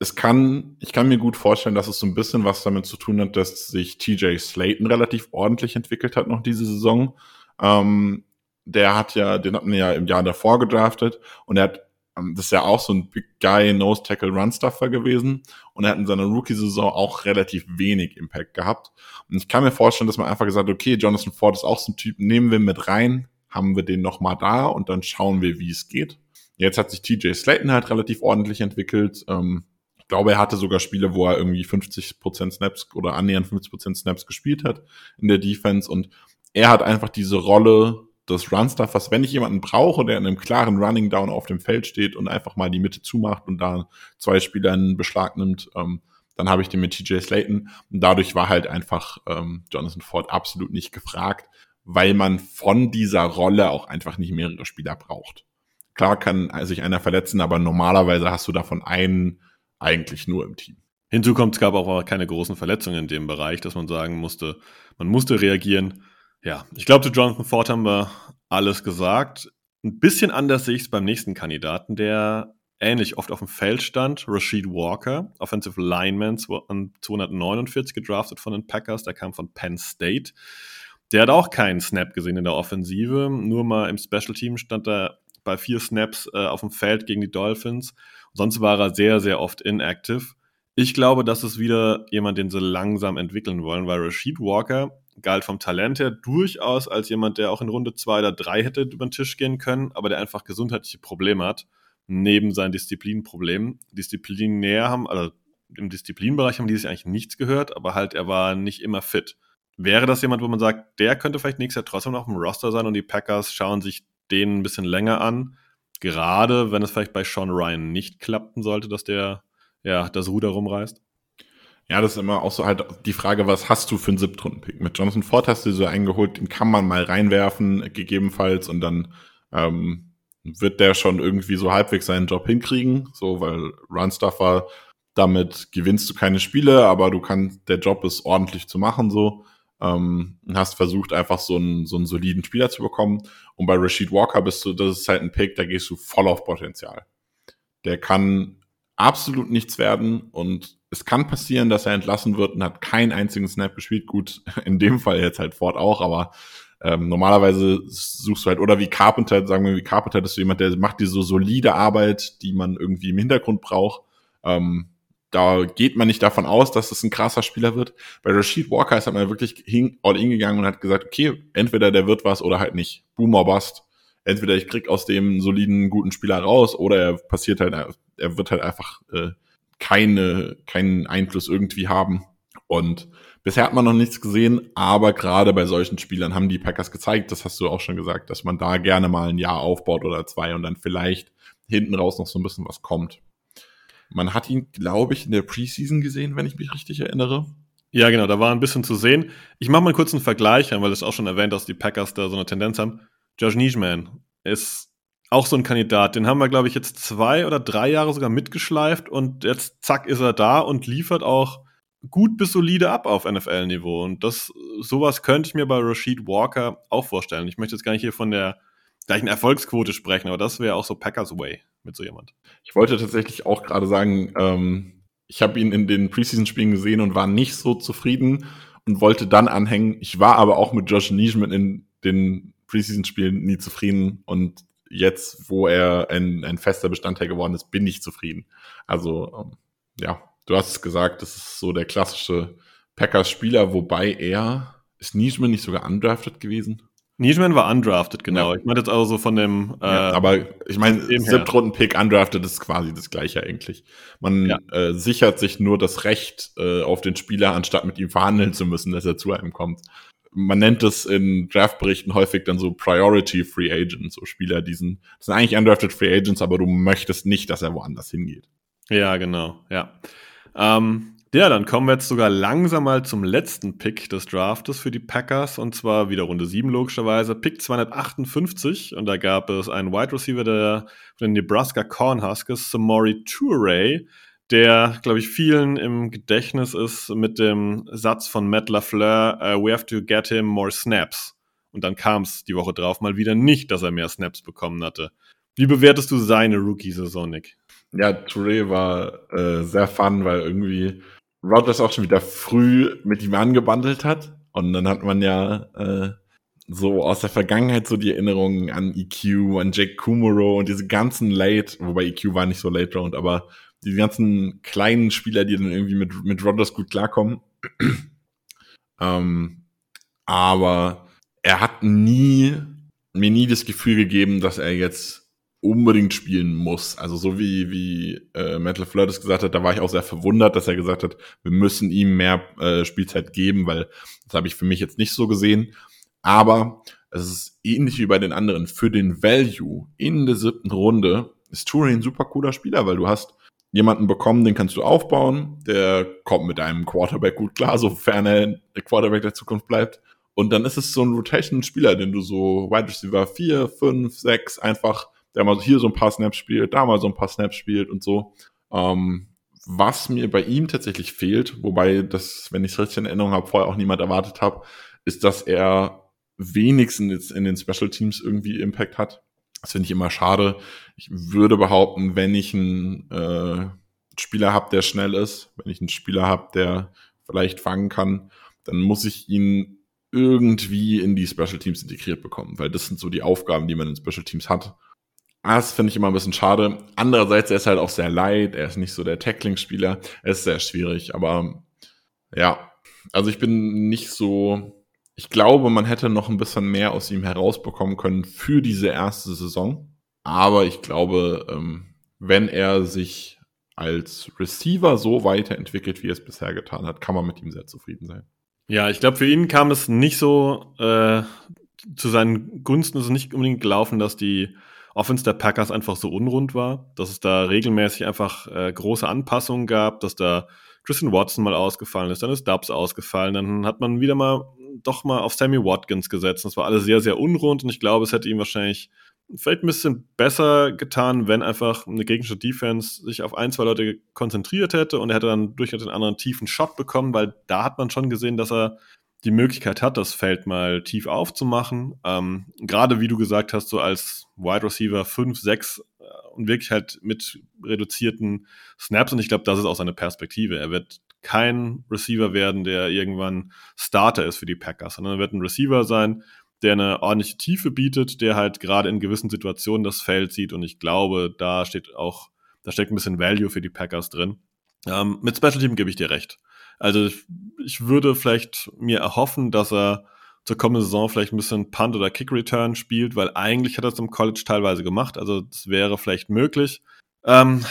Es kann, ich kann mir gut vorstellen, dass es so ein bisschen was damit zu tun hat, dass sich TJ Slayton relativ ordentlich entwickelt hat noch diese Saison. Ähm, der hat ja, den hatten wir ja im Jahr davor gedraftet und er hat ähm, das ist ja auch so ein Big Guy Nose Tackle Run Stuffer gewesen und er hat in seiner Rookie Saison auch relativ wenig Impact gehabt und ich kann mir vorstellen, dass man einfach gesagt okay, Jonathan Ford ist auch so ein Typ, nehmen wir mit rein, haben wir den noch mal da und dann schauen wir, wie es geht. Jetzt hat sich TJ Slayton halt relativ ordentlich entwickelt. Ähm, ich glaube, er hatte sogar Spiele, wo er irgendwie 50% Snaps oder annähernd 50% Snaps gespielt hat in der Defense und er hat einfach diese Rolle das Run-Stuff, was, wenn ich jemanden brauche, der in einem klaren Running Down auf dem Feld steht und einfach mal die Mitte zumacht und da zwei Spieler in Beschlag nimmt, ähm, dann habe ich den mit TJ Slayton. Und dadurch war halt einfach ähm, Jonathan Ford absolut nicht gefragt, weil man von dieser Rolle auch einfach nicht mehrere Spieler braucht. Klar kann sich einer verletzen, aber normalerweise hast du davon einen eigentlich nur im Team. Hinzu kommt, es gab auch keine großen Verletzungen in dem Bereich, dass man sagen musste, man musste reagieren. Ja, ich glaube, zu Jonathan Ford haben wir alles gesagt. Ein bisschen anders sehe ich es beim nächsten Kandidaten, der ähnlich oft auf dem Feld stand. Rashid Walker, Offensive Lineman, 249 gedraftet von den Packers, der kam von Penn State. Der hat auch keinen Snap gesehen in der Offensive, nur mal im Special Team stand er bei vier Snaps äh, auf dem Feld gegen die Dolphins. Sonst war er sehr, sehr oft inactive. Ich glaube, das ist wieder jemand, den sie langsam entwickeln wollen, weil Rashid Walker galt vom Talent her durchaus als jemand, der auch in Runde zwei oder drei hätte über den Tisch gehen können, aber der einfach gesundheitliche Probleme hat, neben seinen Disziplinproblemen. Disziplinär haben, also im Disziplinbereich haben die sich eigentlich nichts gehört, aber halt er war nicht immer fit. Wäre das jemand, wo man sagt, der könnte vielleicht nächstes Jahr trotzdem noch dem Roster sein und die Packers schauen sich den ein bisschen länger an? Gerade wenn es vielleicht bei Sean Ryan nicht klappen sollte, dass der ja das Ruder rumreißt? Ja, das ist immer auch so halt die Frage, was hast du für einen Siebtrunden-Pick? Mit Jonathan Ford hast du so eingeholt, den kann man mal reinwerfen, gegebenenfalls, und dann ähm, wird der schon irgendwie so halbwegs seinen Job hinkriegen, so, weil Runstuffer, damit gewinnst du keine Spiele, aber du kannst, der Job ist ordentlich zu machen, so ähm, hast versucht, einfach so einen, so einen soliden Spieler zu bekommen. Und bei Rashid Walker bist du, das ist halt ein Pick, da gehst du voll auf Potenzial. Der kann absolut nichts werden und es kann passieren, dass er entlassen wird und hat keinen einzigen Snap gespielt. Gut, [LAUGHS] in dem Fall jetzt halt Ford auch, aber ähm, normalerweise suchst du halt, oder wie Carpenter, sagen wir wie Carpenter, das ist jemand, der macht diese so solide Arbeit, die man irgendwie im Hintergrund braucht. Ähm, da geht man nicht davon aus, dass das ein krasser Spieler wird. Bei Rashid Walker ist man wirklich all in gegangen und hat gesagt, okay, entweder der wird was oder halt nicht. Boomer Bust. Entweder ich krieg aus dem soliden, guten Spieler raus oder er passiert halt, er wird halt einfach äh, keine, keinen Einfluss irgendwie haben. Und bisher hat man noch nichts gesehen, aber gerade bei solchen Spielern haben die Packers gezeigt, das hast du auch schon gesagt, dass man da gerne mal ein Jahr aufbaut oder zwei und dann vielleicht hinten raus noch so ein bisschen was kommt. Man hat ihn, glaube ich, in der Preseason gesehen, wenn ich mich richtig erinnere. Ja, genau, da war ein bisschen zu sehen. Ich mache mal kurz einen Vergleich, weil das auch schon erwähnt, dass die Packers da so eine Tendenz haben. Josh Nijman ist auch so ein Kandidat. Den haben wir, glaube ich, jetzt zwei oder drei Jahre sogar mitgeschleift und jetzt zack ist er da und liefert auch gut bis solide ab auf NFL-Niveau. Und das, sowas könnte ich mir bei Rashid Walker auch vorstellen. Ich möchte jetzt gar nicht hier von der gleichen Erfolgsquote sprechen, aber das wäre auch so Packers Way mit so jemand. Ich wollte tatsächlich auch gerade sagen, ähm, ich habe ihn in den Preseason-Spielen gesehen und war nicht so zufrieden und wollte dann anhängen. Ich war aber auch mit Josh Nijman in den Preseason-Spielen nie zufrieden und jetzt, wo er ein, ein fester Bestandteil geworden ist, bin ich zufrieden. Also, ähm, ja, du hast es gesagt, das ist so der klassische Packers-Spieler, wobei er, ist Nijman nicht sogar undrafted gewesen? Nijman war undrafted, genau. Ja. Ich meine jetzt also so von dem. Äh, ja, aber ich meine, Siebtrunden-Pick undrafted ist quasi das gleiche eigentlich. Man ja. äh, sichert sich nur das Recht äh, auf den Spieler, anstatt mit ihm verhandeln zu müssen, dass er zu einem kommt. Man nennt es in Draftberichten häufig dann so Priority Free Agents, so Spieler, die sind, das sind eigentlich undrafted Free Agents, aber du möchtest nicht, dass er woanders hingeht. Ja, genau, ja. Ähm, ja, dann kommen wir jetzt sogar langsam mal zum letzten Pick des Draftes für die Packers und zwar wieder Runde 7 logischerweise, Pick 258 und da gab es einen Wide Receiver der, von den Nebraska Cornhuskers, Samori Toure, der, glaube ich, vielen im Gedächtnis ist mit dem Satz von Matt LaFleur, uh, we have to get him more snaps. Und dann kam es die Woche drauf mal wieder nicht, dass er mehr Snaps bekommen hatte. Wie bewertest du seine Rookie-Saison, Nick? Ja, Touré war äh, sehr fun, weil irgendwie Rogers auch schon wieder früh mit ihm angebandelt hat. Und dann hat man ja äh, so aus der Vergangenheit so die Erinnerungen an EQ, an Jake Kumuro und diese ganzen Late, wobei EQ war nicht so Late Round, aber die ganzen kleinen Spieler, die dann irgendwie mit, mit Rogers gut klarkommen. [CLEARS THROAT] ähm, aber er hat nie, mir nie das Gefühl gegeben, dass er jetzt unbedingt spielen muss. Also so wie, wie äh, Metal Flirt gesagt hat, da war ich auch sehr verwundert, dass er gesagt hat, wir müssen ihm mehr äh, Spielzeit geben, weil das habe ich für mich jetzt nicht so gesehen. Aber Es ist ähnlich wie bei den anderen. Für den Value in der siebten Runde ist Turing ein super cooler Spieler, weil du hast jemanden bekommen, den kannst du aufbauen, der kommt mit einem Quarterback gut klar, sofern er Quarterback der Zukunft bleibt. Und dann ist es so ein Rotation-Spieler, den du so Wide Receiver 4, 5, 6 einfach, der mal hier so ein paar Snaps spielt, da mal so ein paar Snaps spielt und so. Ähm, was mir bei ihm tatsächlich fehlt, wobei das, wenn ich es richtig in Erinnerung habe, vorher auch niemand erwartet habe, ist, dass er wenigstens in den Special Teams irgendwie Impact hat. Das finde ich immer schade. Ich würde behaupten, wenn ich einen äh, Spieler habe, der schnell ist, wenn ich einen Spieler habe, der vielleicht fangen kann, dann muss ich ihn irgendwie in die Special Teams integriert bekommen, weil das sind so die Aufgaben, die man in Special Teams hat. Das finde ich immer ein bisschen schade. Andererseits, er ist halt auch sehr light, er ist nicht so der Tackling-Spieler, er ist sehr schwierig, aber ja, also ich bin nicht so, ich glaube, man hätte noch ein bisschen mehr aus ihm herausbekommen können für diese erste Saison. Aber ich glaube, ähm, wenn er sich als Receiver so weiterentwickelt, wie er es bisher getan hat, kann man mit ihm sehr zufrieden sein. Ja, ich glaube, für ihn kam es nicht so äh, zu seinen Gunsten ist es nicht unbedingt gelaufen, dass die Offense der Packers einfach so unrund war, dass es da regelmäßig einfach äh, große Anpassungen gab, dass da Christian Watson mal ausgefallen ist, dann ist Dubs ausgefallen, dann hat man wieder mal doch mal auf Sammy Watkins gesetzt. Das war alles sehr, sehr unrund und ich glaube, es hätte ihm wahrscheinlich vielleicht ein bisschen besser getan, wenn einfach eine gegnerische Defense sich auf ein, zwei Leute konzentriert hätte und er hätte dann durchaus einen anderen tiefen Shot bekommen, weil da hat man schon gesehen, dass er die Möglichkeit hat, das Feld mal tief aufzumachen. Ähm, Gerade wie du gesagt hast, so als Wide Receiver 5, 6 äh, und wirklich halt mit reduzierten Snaps und ich glaube, das ist auch seine Perspektive. Er wird kein Receiver werden, der irgendwann Starter ist für die Packers, sondern er wird ein Receiver sein, der eine ordentliche Tiefe bietet, der halt gerade in gewissen Situationen das Feld sieht. Und ich glaube, da steht auch, da steckt ein bisschen Value für die Packers drin. Ähm, mit Special Team gebe ich dir recht. Also ich, ich würde vielleicht mir erhoffen, dass er zur kommenden Saison vielleicht ein bisschen Punt oder Kick Return spielt, weil eigentlich hat er es im College teilweise gemacht. Also das wäre vielleicht möglich. Ähm,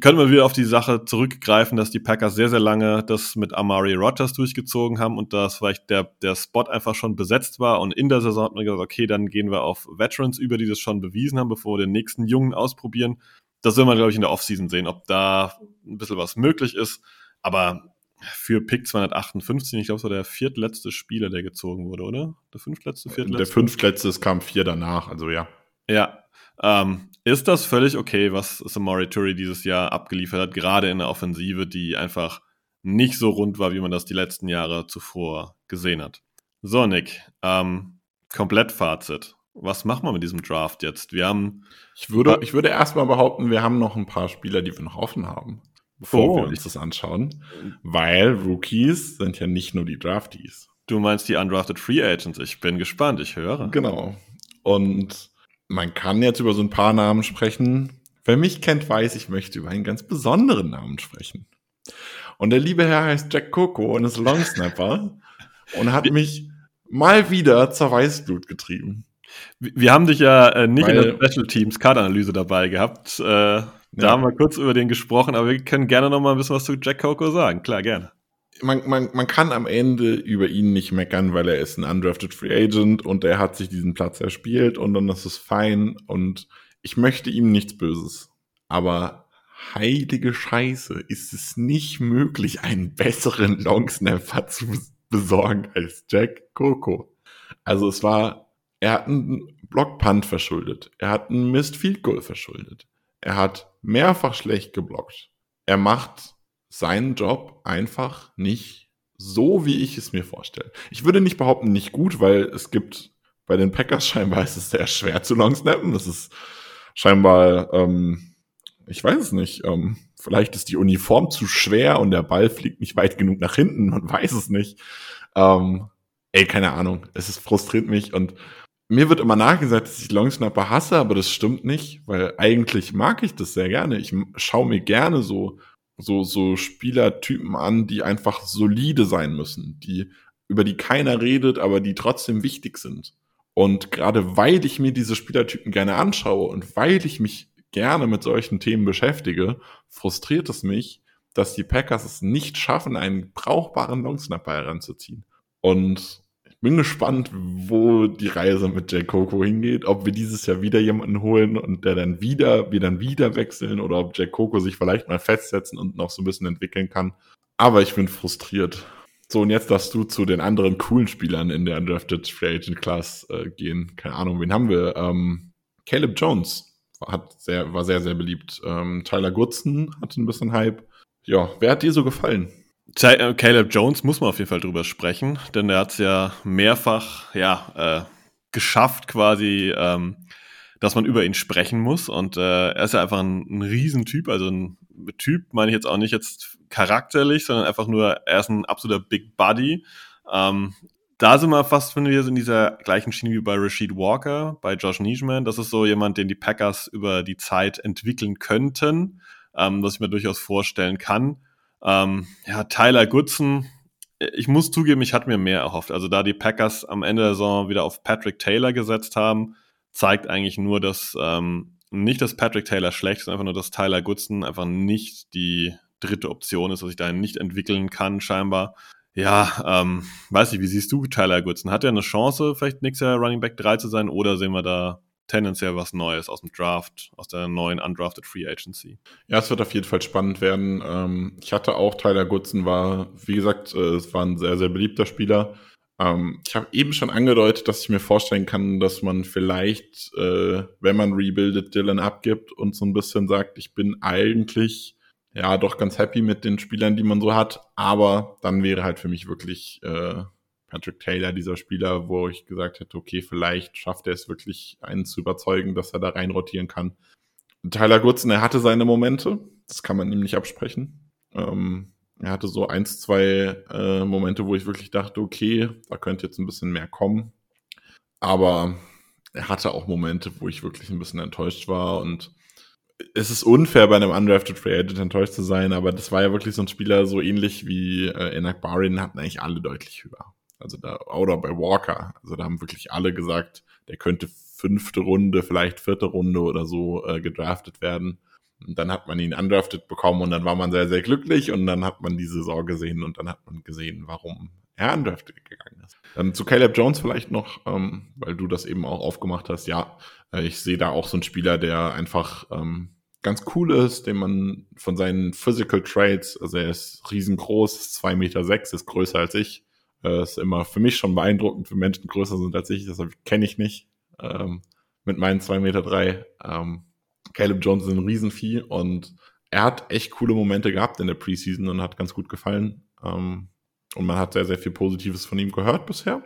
können wir wieder auf die Sache zurückgreifen, dass die Packers sehr, sehr lange das mit Amari Rogers durchgezogen haben und dass vielleicht der, der Spot einfach schon besetzt war. Und in der Saison hat man gesagt, okay, dann gehen wir auf Veterans über, die das schon bewiesen haben, bevor wir den nächsten Jungen ausprobieren. Das will man, glaube ich, in der Offseason sehen, ob da ein bisschen was möglich ist. Aber für Pick 258, ich glaube, es war der viertletzte Spieler, der gezogen wurde, oder? Der fünftletzte, viertletzte? Der fünftletzte, es kam vier danach, also ja. Ja, ähm, ist das völlig okay, was Samori Turi dieses Jahr abgeliefert hat, gerade in der Offensive, die einfach nicht so rund war, wie man das die letzten Jahre zuvor gesehen hat? So, Nick, ähm, Komplettfazit. Was machen wir mit diesem Draft jetzt? Wir haben. Ich würde, ich würde erstmal behaupten, wir haben noch ein paar Spieler, die wir noch offen haben, bevor oh, wir uns das anschauen. Weil Rookies sind ja nicht nur die Draftees. Du meinst die Undrafted Free Agents. Ich bin gespannt, ich höre. Genau. Und man kann jetzt über so ein paar Namen sprechen. Wer mich kennt, weiß, ich möchte über einen ganz besonderen Namen sprechen. Und der liebe Herr heißt Jack Coco und ist Longsnapper [LAUGHS] und hat mich mal wieder zur Weißblut getrieben. Wir haben dich ja äh, nicht Weil, in der Special Teams Card-Analyse dabei gehabt. Äh, da ja. haben wir kurz über den gesprochen, aber wir können gerne noch mal ein bisschen was zu Jack Coco sagen. Klar, gerne man, man, man kann am Ende über ihn nicht meckern, weil er ist ein undrafted Free Agent und er hat sich diesen Platz erspielt und dann ist es fein und ich möchte ihm nichts Böses. Aber heilige Scheiße, ist es nicht möglich, einen besseren Longsnapper zu besorgen als Jack Coco. Also es war, er hat einen Blockpunt verschuldet. Er hat einen Missed Field Goal verschuldet. Er hat mehrfach schlecht geblockt. Er macht seinen Job einfach nicht so, wie ich es mir vorstelle. Ich würde nicht behaupten, nicht gut, weil es gibt bei den Packers [LAUGHS] scheinbar ist es sehr schwer zu longsnappen. Das ist scheinbar, ähm, ich weiß es nicht, ähm, vielleicht ist die Uniform zu schwer und der Ball fliegt nicht weit genug nach hinten, man weiß es nicht. Ähm, ey, keine Ahnung, es ist frustriert mich und mir wird immer nachgesagt, dass ich Longsnapper hasse, aber das stimmt nicht, weil eigentlich mag ich das sehr gerne. Ich schaue mir gerne so so, so Spielertypen an, die einfach solide sein müssen, die, über die keiner redet, aber die trotzdem wichtig sind. Und gerade weil ich mir diese Spielertypen gerne anschaue und weil ich mich gerne mit solchen Themen beschäftige, frustriert es mich, dass die Packers es nicht schaffen, einen brauchbaren Longsnapper heranzuziehen. Und bin gespannt, wo die Reise mit Jay Coco hingeht. Ob wir dieses Jahr wieder jemanden holen und der dann wieder, wir dann wieder wechseln oder ob Jay Coco sich vielleicht mal festsetzen und noch so ein bisschen entwickeln kann. Aber ich bin frustriert. So, und jetzt darfst du zu den anderen coolen Spielern in der Undrafted Free Agent Class äh, gehen. Keine Ahnung, wen haben wir? Ähm, Caleb Jones hat sehr, war sehr, sehr beliebt. Ähm, Tyler Goodson hatte ein bisschen Hype. Ja, wer hat dir so gefallen? Äh, Caleb Jones muss man auf jeden Fall drüber sprechen, denn er hat es ja mehrfach ja, äh, geschafft, quasi, ähm, dass man über ihn sprechen muss. Und äh, er ist ja einfach ein, ein Riesentyp. Also ein Typ meine ich jetzt auch nicht jetzt charakterlich, sondern einfach nur, er ist ein absoluter Big Buddy. Ähm, da sind wir fast, wenn wir in dieser gleichen Schiene wie bei Rashid Walker, bei Josh Nijman. Das ist so jemand, den die Packers über die Zeit entwickeln könnten, ähm, was ich mir durchaus vorstellen kann. Ähm, ja, Tyler Goodson, ich muss zugeben, ich hatte mir mehr erhofft. Also da die Packers am Ende der Saison wieder auf Patrick Taylor gesetzt haben, zeigt eigentlich nur, dass ähm, nicht, dass Patrick Taylor schlecht ist, einfach nur, dass Tyler Goodson einfach nicht die dritte Option ist, dass ich da nicht entwickeln kann, scheinbar. Ja, ähm, weiß ich, wie siehst du Tyler Goodson? Hat er eine Chance, vielleicht nächstes Jahr Running Back 3 zu sein oder sehen wir da tendenziell was Neues aus dem Draft, aus der neuen Undrafted Free Agency. Ja, es wird auf jeden Fall spannend werden. Ähm, ich hatte auch Tyler Goodson, war, wie gesagt, äh, es war ein sehr, sehr beliebter Spieler. Ähm, ich habe eben schon angedeutet, dass ich mir vorstellen kann, dass man vielleicht, äh, wenn man rebuildet, Dylan abgibt und so ein bisschen sagt, ich bin eigentlich ja doch ganz happy mit den Spielern, die man so hat, aber dann wäre halt für mich wirklich äh, Patrick Taylor dieser Spieler, wo ich gesagt hätte, okay, vielleicht schafft er es wirklich, einen zu überzeugen, dass er da reinrotieren kann. Tyler Goodson, er hatte seine Momente, das kann man ihm nicht absprechen. Ähm, er hatte so eins, zwei äh, Momente, wo ich wirklich dachte, okay, da könnte jetzt ein bisschen mehr kommen. Aber er hatte auch Momente, wo ich wirklich ein bisschen enttäuscht war und es ist unfair, bei einem undrafted Free Agent enttäuscht zu sein, aber das war ja wirklich so ein Spieler, so ähnlich wie äh, Enak Barin, hatten eigentlich alle deutlich höher. Also da, oder bei Walker. Also da haben wirklich alle gesagt, der könnte fünfte Runde, vielleicht vierte Runde oder so äh, gedraftet werden. Und dann hat man ihn undrafted bekommen und dann war man sehr, sehr glücklich und dann hat man die Saison gesehen und dann hat man gesehen, warum er undrafted gegangen ist. Dann zu Caleb Jones vielleicht noch, ähm, weil du das eben auch aufgemacht hast. Ja, äh, ich sehe da auch so einen Spieler, der einfach ähm, ganz cool ist, den man von seinen Physical Traits, also er ist riesengroß, zwei Meter, sechs, ist größer als ich, äh, ist immer für mich schon beeindruckend, für Menschen größer sind als ich, das kenne ich nicht. Ähm, mit meinen zwei Meter. drei. Ähm, Caleb Jones ist ein Riesenvieh und er hat echt coole Momente gehabt in der Preseason und hat ganz gut gefallen. Ähm, und man hat sehr, sehr viel Positives von ihm gehört bisher.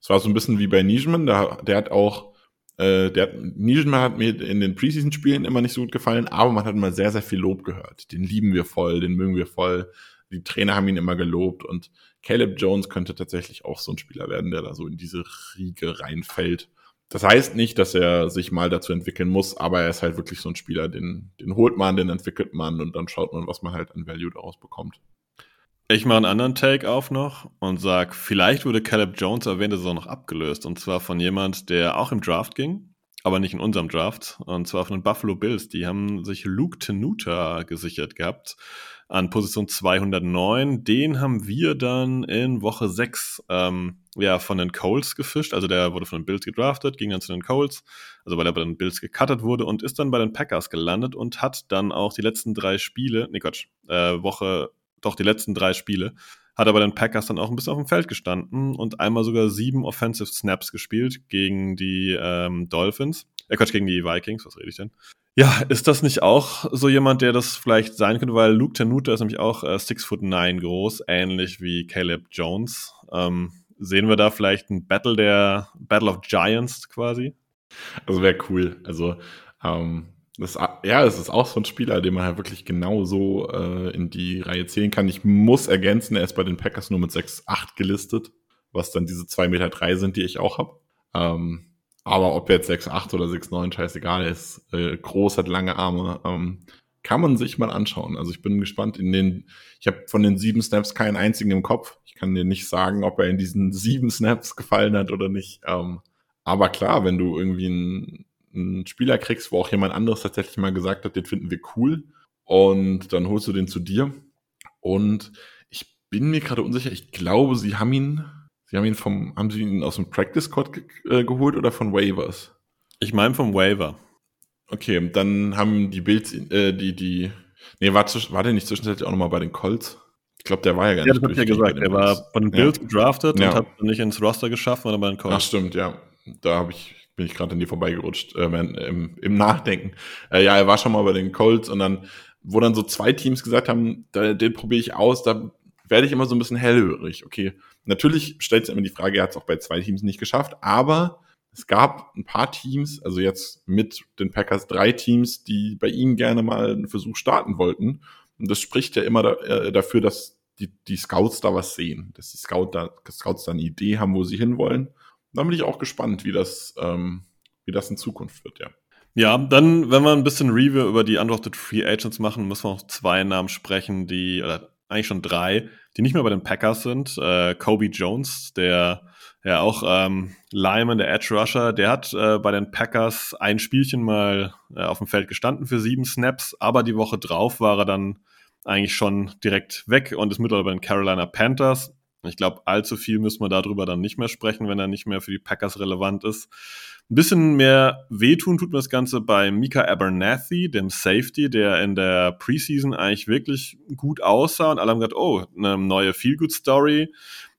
Es war so ein bisschen wie bei Nijman, der, der hat auch, äh, Nijman hat mir in den Preseason-Spielen immer nicht so gut gefallen, aber man hat immer sehr, sehr viel Lob gehört. Den lieben wir voll, den mögen wir voll. Die Trainer haben ihn immer gelobt und Caleb Jones könnte tatsächlich auch so ein Spieler werden, der da so in diese Riege reinfällt. Das heißt nicht, dass er sich mal dazu entwickeln muss, aber er ist halt wirklich so ein Spieler, den, den holt man, den entwickelt man und dann schaut man, was man halt an Value daraus bekommt. Ich mache einen anderen Take auf noch und sag, vielleicht wurde Caleb Jones erwähnte Saison noch abgelöst und zwar von jemand, der auch im Draft ging, aber nicht in unserem Draft und zwar von den Buffalo Bills. Die haben sich Luke Tenuta gesichert gehabt an Position 209. Den haben wir dann in Woche 6 ähm, ja, von den Colts gefischt. Also der wurde von den Bills gedraftet, ging dann zu den Colts, also weil er bei den Bills gecuttet wurde und ist dann bei den Packers gelandet und hat dann auch die letzten drei Spiele, nee Quatsch, äh, Woche, doch die letzten drei Spiele, hat er bei den Packers dann auch ein bisschen auf dem Feld gestanden und einmal sogar sieben Offensive Snaps gespielt gegen die ähm, Dolphins. Äh, Quatsch, gegen die Vikings, was rede ich denn? Ja, ist das nicht auch so jemand, der das vielleicht sein könnte? Weil Luke Tenuta ist nämlich auch äh, foot nine groß, ähnlich wie Caleb Jones. Ähm, sehen wir da vielleicht ein Battle der Battle of Giants quasi? Also wäre cool. Also ähm, das, ja, es ist auch so ein Spieler, den man halt wirklich genau so äh, in die Reihe zählen kann. Ich muss ergänzen, er ist bei den Packers nur mit 6'8 gelistet, was dann diese 2,3 Meter drei sind, die ich auch habe. Ähm, aber ob jetzt 6'8 oder 6'9, scheißegal ist, äh, groß, hat lange Arme, ähm, kann man sich mal anschauen. Also ich bin gespannt in den, ich habe von den sieben Snaps keinen einzigen im Kopf. Ich kann dir nicht sagen, ob er in diesen sieben Snaps [LAUGHS] gefallen hat oder nicht. Ähm, aber klar, wenn du irgendwie einen, einen Spieler kriegst, wo auch jemand anderes tatsächlich mal gesagt hat, den finden wir cool und dann holst du den zu dir. Und ich bin mir gerade unsicher, ich glaube, sie haben ihn Sie haben ihn vom, haben Sie ihn aus dem Practice Squad ge äh, geholt oder von Waivers? Ich meine vom Waiver. Okay, dann haben die Bills, äh, die, die, nee, war, war der nicht zwischenzeitlich auch nochmal bei den Colts? Ich glaube, der war ja gar ja, nicht das hab ich ja gesagt. Er war bei den Bills ja. gedraftet ja. und hat nicht ins Roster geschafft, sondern bei den Colts. Ach, stimmt, ja. Da habe ich, bin ich gerade an dir vorbeigerutscht, äh, im, im Nachdenken. Äh, ja, er war schon mal bei den Colts und dann, wo dann so zwei Teams gesagt haben, da, den probiere ich aus, da werde ich immer so ein bisschen hellhörig. Okay, natürlich stellt sich immer die Frage, er hat es auch bei zwei Teams nicht geschafft, aber es gab ein paar Teams, also jetzt mit den Packers drei Teams, die bei ihm gerne mal einen Versuch starten wollten. Und das spricht ja immer da, äh, dafür, dass die, die Scouts da was sehen, dass die Scout da, Scouts da eine Idee haben, wo sie hinwollen. Da bin ich auch gespannt, wie das, ähm, wie das in Zukunft wird, ja. Ja, dann, wenn wir ein bisschen Review über die Undrafted Free Agents machen, müssen wir auch zwei Namen sprechen, die, oder eigentlich schon drei, die nicht mehr bei den Packers sind. Äh, Kobe Jones, der ja auch ähm, Lyman, der Edge Rusher, der hat äh, bei den Packers ein Spielchen mal äh, auf dem Feld gestanden für sieben Snaps, aber die Woche drauf war er dann eigentlich schon direkt weg und ist mittlerweile bei den Carolina Panthers. Ich glaube, allzu viel müssen wir darüber dann nicht mehr sprechen, wenn er nicht mehr für die Packers relevant ist. Ein bisschen mehr wehtun tut mir das Ganze bei Mika Abernathy, dem Safety, der in der Preseason eigentlich wirklich gut aussah und alle haben gesagt, oh, eine neue Feel-Good-Story.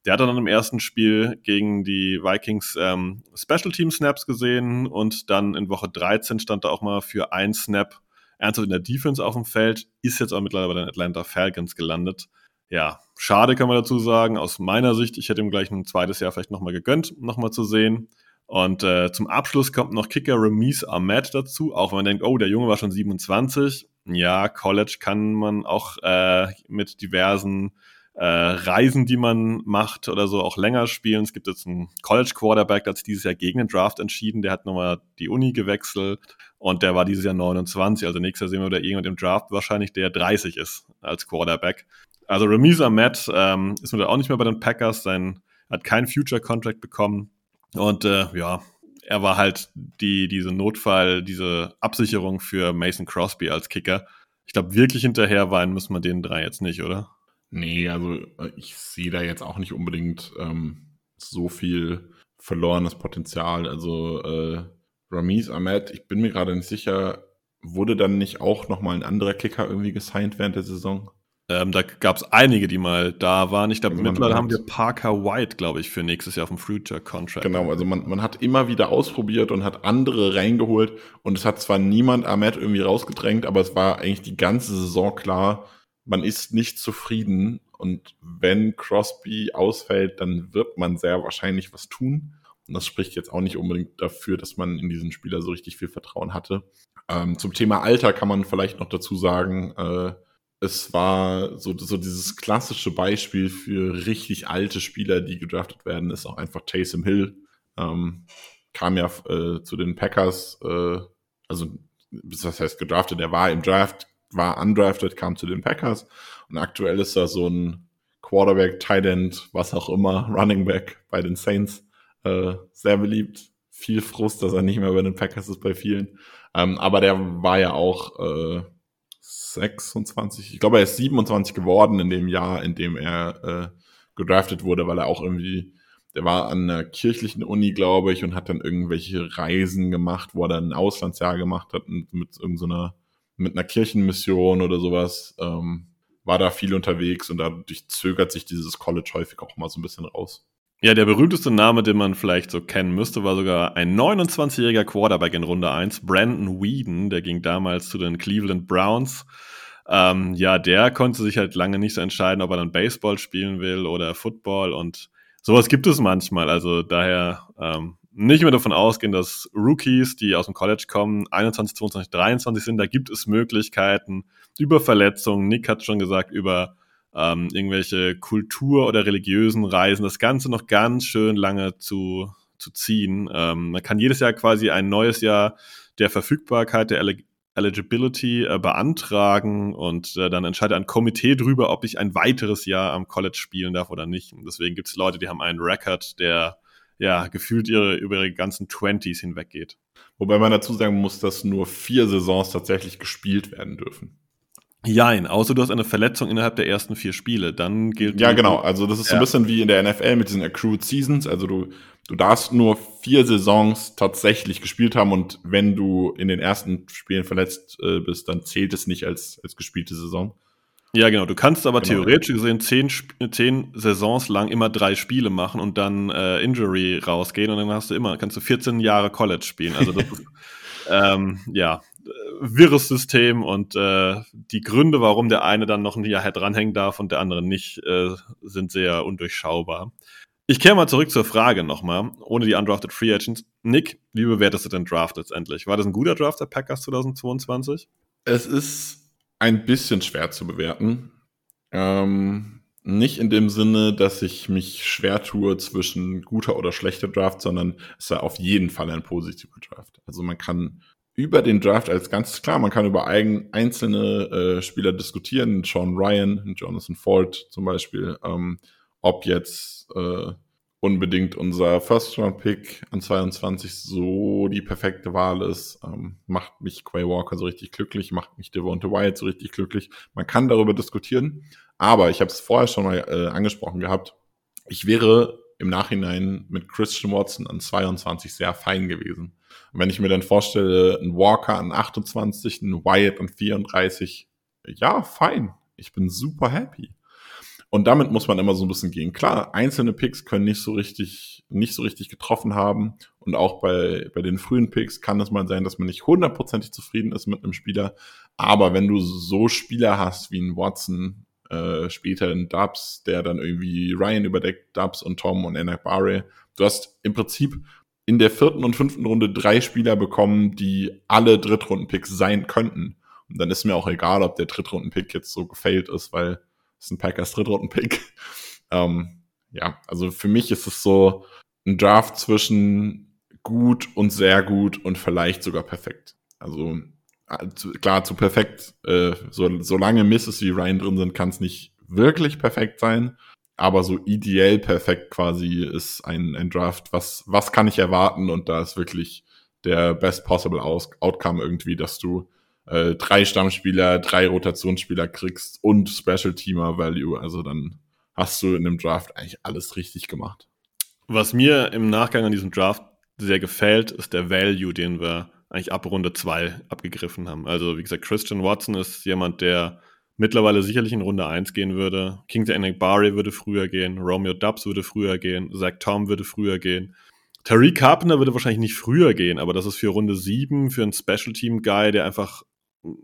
Der hat dann im ersten Spiel gegen die Vikings ähm, Special Team Snaps gesehen und dann in Woche 13 stand er auch mal für ein Snap ernsthaft in der Defense auf dem Feld, ist jetzt auch mittlerweile bei den Atlanta Falcons gelandet. Ja, schade kann man dazu sagen. Aus meiner Sicht, ich hätte ihm gleich ein zweites Jahr vielleicht nochmal gegönnt, nochmal zu sehen. Und äh, zum Abschluss kommt noch Kicker Remise Ahmed dazu, auch wenn man denkt, oh, der Junge war schon 27. Ja, College kann man auch äh, mit diversen äh, Reisen, die man macht oder so, auch länger spielen. Es gibt jetzt einen College Quarterback, der hat sich dieses Jahr gegen den Draft entschieden. Der hat nochmal die Uni gewechselt und der war dieses Jahr 29. Also nächstes Jahr sehen wir wieder irgendjemand im Draft wahrscheinlich, der 30 ist als Quarterback. Also Remise Ahmed ähm, ist da auch nicht mehr bei den Packers. Sein hat keinen Future Contract bekommen und äh, ja, er war halt die, diese Notfall, diese Absicherung für Mason Crosby als Kicker. Ich glaube, wirklich hinterher weinen müssen wir den drei jetzt nicht, oder? Nee, also äh, ich sehe da jetzt auch nicht unbedingt ähm, so viel verlorenes Potenzial. Also äh, Ramiz Ahmed, ich bin mir gerade nicht sicher, wurde dann nicht auch nochmal ein anderer Kicker irgendwie gesigned während der Saison? Ähm, da gab es einige, die mal da waren. Ich glaube, also mittlerweile haben wir Parker White, glaube ich, für nächstes Jahr auf dem Future Contract. Genau, also man, man hat immer wieder ausprobiert und hat andere reingeholt und es hat zwar niemand Ahmed irgendwie rausgedrängt, aber es war eigentlich die ganze Saison klar, man ist nicht zufrieden und wenn Crosby ausfällt, dann wird man sehr wahrscheinlich was tun. Und das spricht jetzt auch nicht unbedingt dafür, dass man in diesen Spieler so richtig viel Vertrauen hatte. Ähm, zum Thema Alter kann man vielleicht noch dazu sagen, äh, es war so, so dieses klassische Beispiel für richtig alte Spieler, die gedraftet werden, ist auch einfach Taysom Hill. Ähm, kam ja äh, zu den Packers, äh, also das heißt gedraftet, er war im Draft, war undrafted, kam zu den Packers und aktuell ist er so ein Quarterback, Tight End, was auch immer, Running Back bei den Saints, äh, sehr beliebt. Viel Frust, dass er nicht mehr bei den Packers ist bei vielen. Ähm, aber der war ja auch äh, 26, ich glaube, er ist 27 geworden in dem Jahr, in dem er äh, gedraftet wurde, weil er auch irgendwie, der war an einer kirchlichen Uni, glaube ich, und hat dann irgendwelche Reisen gemacht, wo er dann ein Auslandsjahr gemacht hat mit, mit irgendeiner, mit einer Kirchenmission oder sowas. Ähm, war da viel unterwegs und dadurch zögert sich dieses College häufig auch mal so ein bisschen raus. Ja, der berühmteste Name, den man vielleicht so kennen müsste, war sogar ein 29-jähriger Quarterback in Runde 1, Brandon Whedon, der ging damals zu den Cleveland Browns. Ähm, ja, der konnte sich halt lange nicht so entscheiden, ob er dann Baseball spielen will oder Football und sowas gibt es manchmal. Also daher ähm, nicht mehr davon ausgehen, dass Rookies, die aus dem College kommen, 21, 22, 23 sind. Da gibt es Möglichkeiten über Verletzungen. Nick hat schon gesagt, über ähm, irgendwelche Kultur- oder religiösen Reisen, das Ganze noch ganz schön lange zu, zu ziehen. Ähm, man kann jedes Jahr quasi ein neues Jahr der Verfügbarkeit, der Elig Eligibility äh, beantragen und äh, dann entscheidet ein Komitee drüber, ob ich ein weiteres Jahr am College spielen darf oder nicht. Und deswegen gibt es Leute, die haben einen Record, der ja gefühlt ihre, über ihre ganzen Twenties hinweggeht. Wobei man dazu sagen muss, dass nur vier Saisons tatsächlich gespielt werden dürfen. Jein, außer du hast eine Verletzung innerhalb der ersten vier Spiele, dann gilt. Ja, genau. Also das ist ja. so ein bisschen wie in der NFL mit diesen Accrued Seasons. Also du, du darfst nur vier Saisons tatsächlich gespielt haben und wenn du in den ersten Spielen verletzt äh, bist, dann zählt es nicht als, als gespielte Saison. Ja, genau. Du kannst aber genau. theoretisch gesehen zehn, zehn Saisons lang immer drei Spiele machen und dann äh, Injury rausgehen und dann hast du immer, kannst du 14 Jahre College spielen. Also das [LAUGHS] ist, ähm, ja, wirres System und äh, die Gründe, warum der eine dann noch ein Jahr dranhängen darf und der andere nicht, äh, sind sehr undurchschaubar. Ich kehre mal zurück zur Frage nochmal, ohne die undrafted Free Agents. Nick, wie bewertest du den Draft letztendlich? War das ein guter Draft der Packers 2022? Es ist ein bisschen schwer zu bewerten. Ähm, nicht in dem Sinne, dass ich mich schwer tue zwischen guter oder schlechter Draft, sondern es war auf jeden Fall ein positiver Draft. Also man kann über den Draft als ganz klar, man kann über eigen, einzelne äh, Spieler diskutieren, Sean Ryan, Jonathan Ford zum Beispiel, ähm, ob jetzt äh, unbedingt unser First-Round-Pick an 22 so die perfekte Wahl ist, ähm, macht mich Quay Walker so richtig glücklich, macht mich Devonta Wyatt so richtig glücklich. Man kann darüber diskutieren, aber ich habe es vorher schon mal äh, angesprochen gehabt, ich wäre im Nachhinein mit Christian Watson an 22 sehr fein gewesen. Und wenn ich mir dann vorstelle, ein Walker an 28, ein Wyatt an 34, ja, fein. Ich bin super happy. Und damit muss man immer so ein bisschen gehen. Klar, einzelne Picks können nicht so richtig, nicht so richtig getroffen haben. Und auch bei, bei den frühen Picks kann es mal sein, dass man nicht hundertprozentig zufrieden ist mit einem Spieler. Aber wenn du so Spieler hast wie ein Watson, äh, später ein Dubs, der dann irgendwie Ryan überdeckt, Dubs und Tom und Enak Barre, du hast im Prinzip in der vierten und fünften Runde drei Spieler bekommen, die alle Drittrunden-Picks sein könnten. Und dann ist mir auch egal, ob der Drittrunden-Pick jetzt so gefailt ist, weil es ist ein Packers Drittrunden-Pick. [LAUGHS] ähm, ja, also für mich ist es so ein Draft zwischen gut und sehr gut und vielleicht sogar perfekt. Also äh, klar, zu perfekt, äh, so, solange Misses wie Ryan drin sind, kann es nicht wirklich perfekt sein aber so ideell perfekt quasi ist ein, ein Draft. Was, was kann ich erwarten? Und da ist wirklich der best possible Aus Outcome irgendwie, dass du äh, drei Stammspieler, drei Rotationsspieler kriegst und Special Teamer Value. Also dann hast du in dem Draft eigentlich alles richtig gemacht. Was mir im Nachgang an diesem Draft sehr gefällt, ist der Value, den wir eigentlich ab Runde zwei abgegriffen haben. Also wie gesagt, Christian Watson ist jemand, der mittlerweile sicherlich in Runde 1 gehen würde. King Enek Barry würde früher gehen, Romeo Dubs würde früher gehen, Zach Tom würde früher gehen. Tariq Carpenter würde wahrscheinlich nicht früher gehen, aber das ist für Runde 7 für einen Special Team Guy, der einfach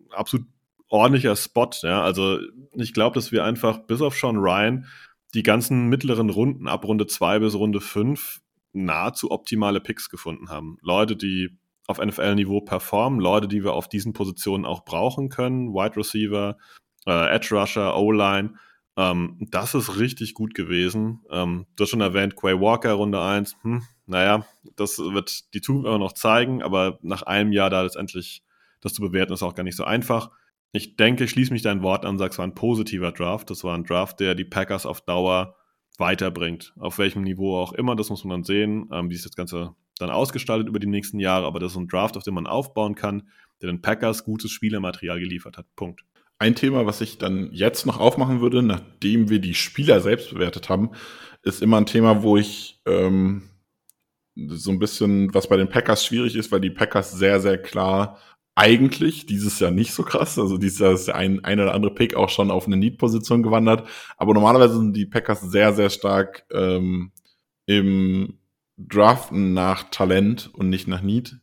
absolut ordentlicher Spot, ja. Also ich glaube, dass wir einfach bis auf Sean Ryan die ganzen mittleren Runden ab Runde 2 bis Runde 5 nahezu optimale Picks gefunden haben. Leute, die auf NFL-Niveau performen, Leute, die wir auf diesen Positionen auch brauchen können, Wide Receiver, äh, Edge Rusher, O-Line. Ähm, das ist richtig gut gewesen. Ähm, du hast schon erwähnt, Quay Walker, Runde 1. Hm, naja, das wird die Zukunft immer noch zeigen, aber nach einem Jahr da letztendlich das zu bewerten, ist auch gar nicht so einfach. Ich denke, ich schließe mich dein Wort an, sag, es war ein positiver Draft. Das war ein Draft, der die Packers auf Dauer weiterbringt. Auf welchem Niveau auch immer, das muss man dann sehen, ähm, wie sich das Ganze dann ausgestaltet über die nächsten Jahre. Aber das ist ein Draft, auf dem man aufbauen kann, der den Packers gutes Spielermaterial geliefert hat. Punkt. Ein Thema, was ich dann jetzt noch aufmachen würde, nachdem wir die Spieler selbst bewertet haben, ist immer ein Thema, wo ich ähm, so ein bisschen, was bei den Packers schwierig ist, weil die Packers sehr, sehr klar eigentlich dieses Jahr nicht so krass. Also dieses Jahr ist der ein, ein oder andere Pick auch schon auf eine Need-Position gewandert. Aber normalerweise sind die Packers sehr, sehr stark ähm, im Draften nach Talent und nicht nach Need.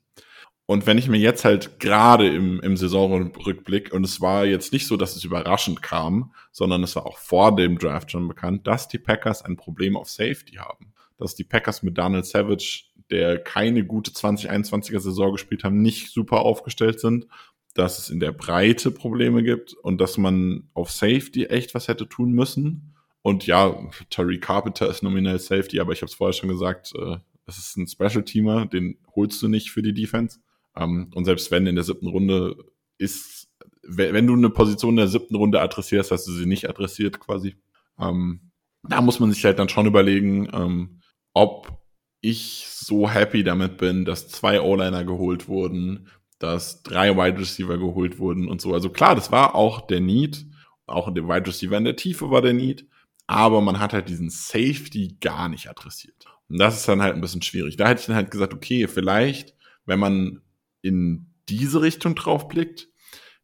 Und wenn ich mir jetzt halt gerade im, im Saisonrückblick, und es war jetzt nicht so, dass es überraschend kam, sondern es war auch vor dem Draft schon bekannt, dass die Packers ein Problem auf Safety haben. Dass die Packers mit Daniel Savage, der keine gute 2021er Saison gespielt haben, nicht super aufgestellt sind, dass es in der Breite Probleme gibt und dass man auf Safety echt was hätte tun müssen. Und ja, Terry Carpenter ist nominell Safety, aber ich habe es vorher schon gesagt, äh, es ist ein Special-Teamer, den holst du nicht für die Defense. Ähm, und selbst wenn in der siebten Runde ist, wenn du eine Position in der siebten Runde adressierst, hast du sie nicht adressiert quasi. Ähm, da muss man sich halt dann schon überlegen, ähm, ob ich so happy damit bin, dass zwei O-Liner geholt wurden, dass drei Wide Receiver geholt wurden und so. Also klar, das war auch der Need, auch in dem Wide Receiver in der Tiefe war der Need, aber man hat halt diesen Safety gar nicht adressiert. Und das ist dann halt ein bisschen schwierig. Da hätte ich dann halt gesagt, okay, vielleicht, wenn man in diese Richtung drauf blickt,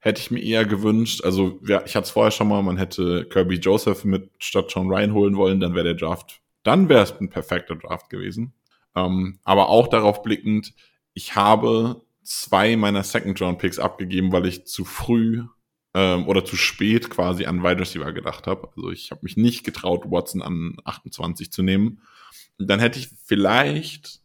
hätte ich mir eher gewünscht, also ja, ich hatte es vorher schon mal, man hätte Kirby Joseph mit statt John Ryan holen wollen, dann wäre der Draft, dann wäre es ein perfekter Draft gewesen. Ähm, aber auch darauf blickend, ich habe zwei meiner Second-Round-Picks abgegeben, weil ich zu früh ähm, oder zu spät quasi an Wide Receiver gedacht habe. Also ich habe mich nicht getraut, Watson an 28 zu nehmen. Dann hätte ich vielleicht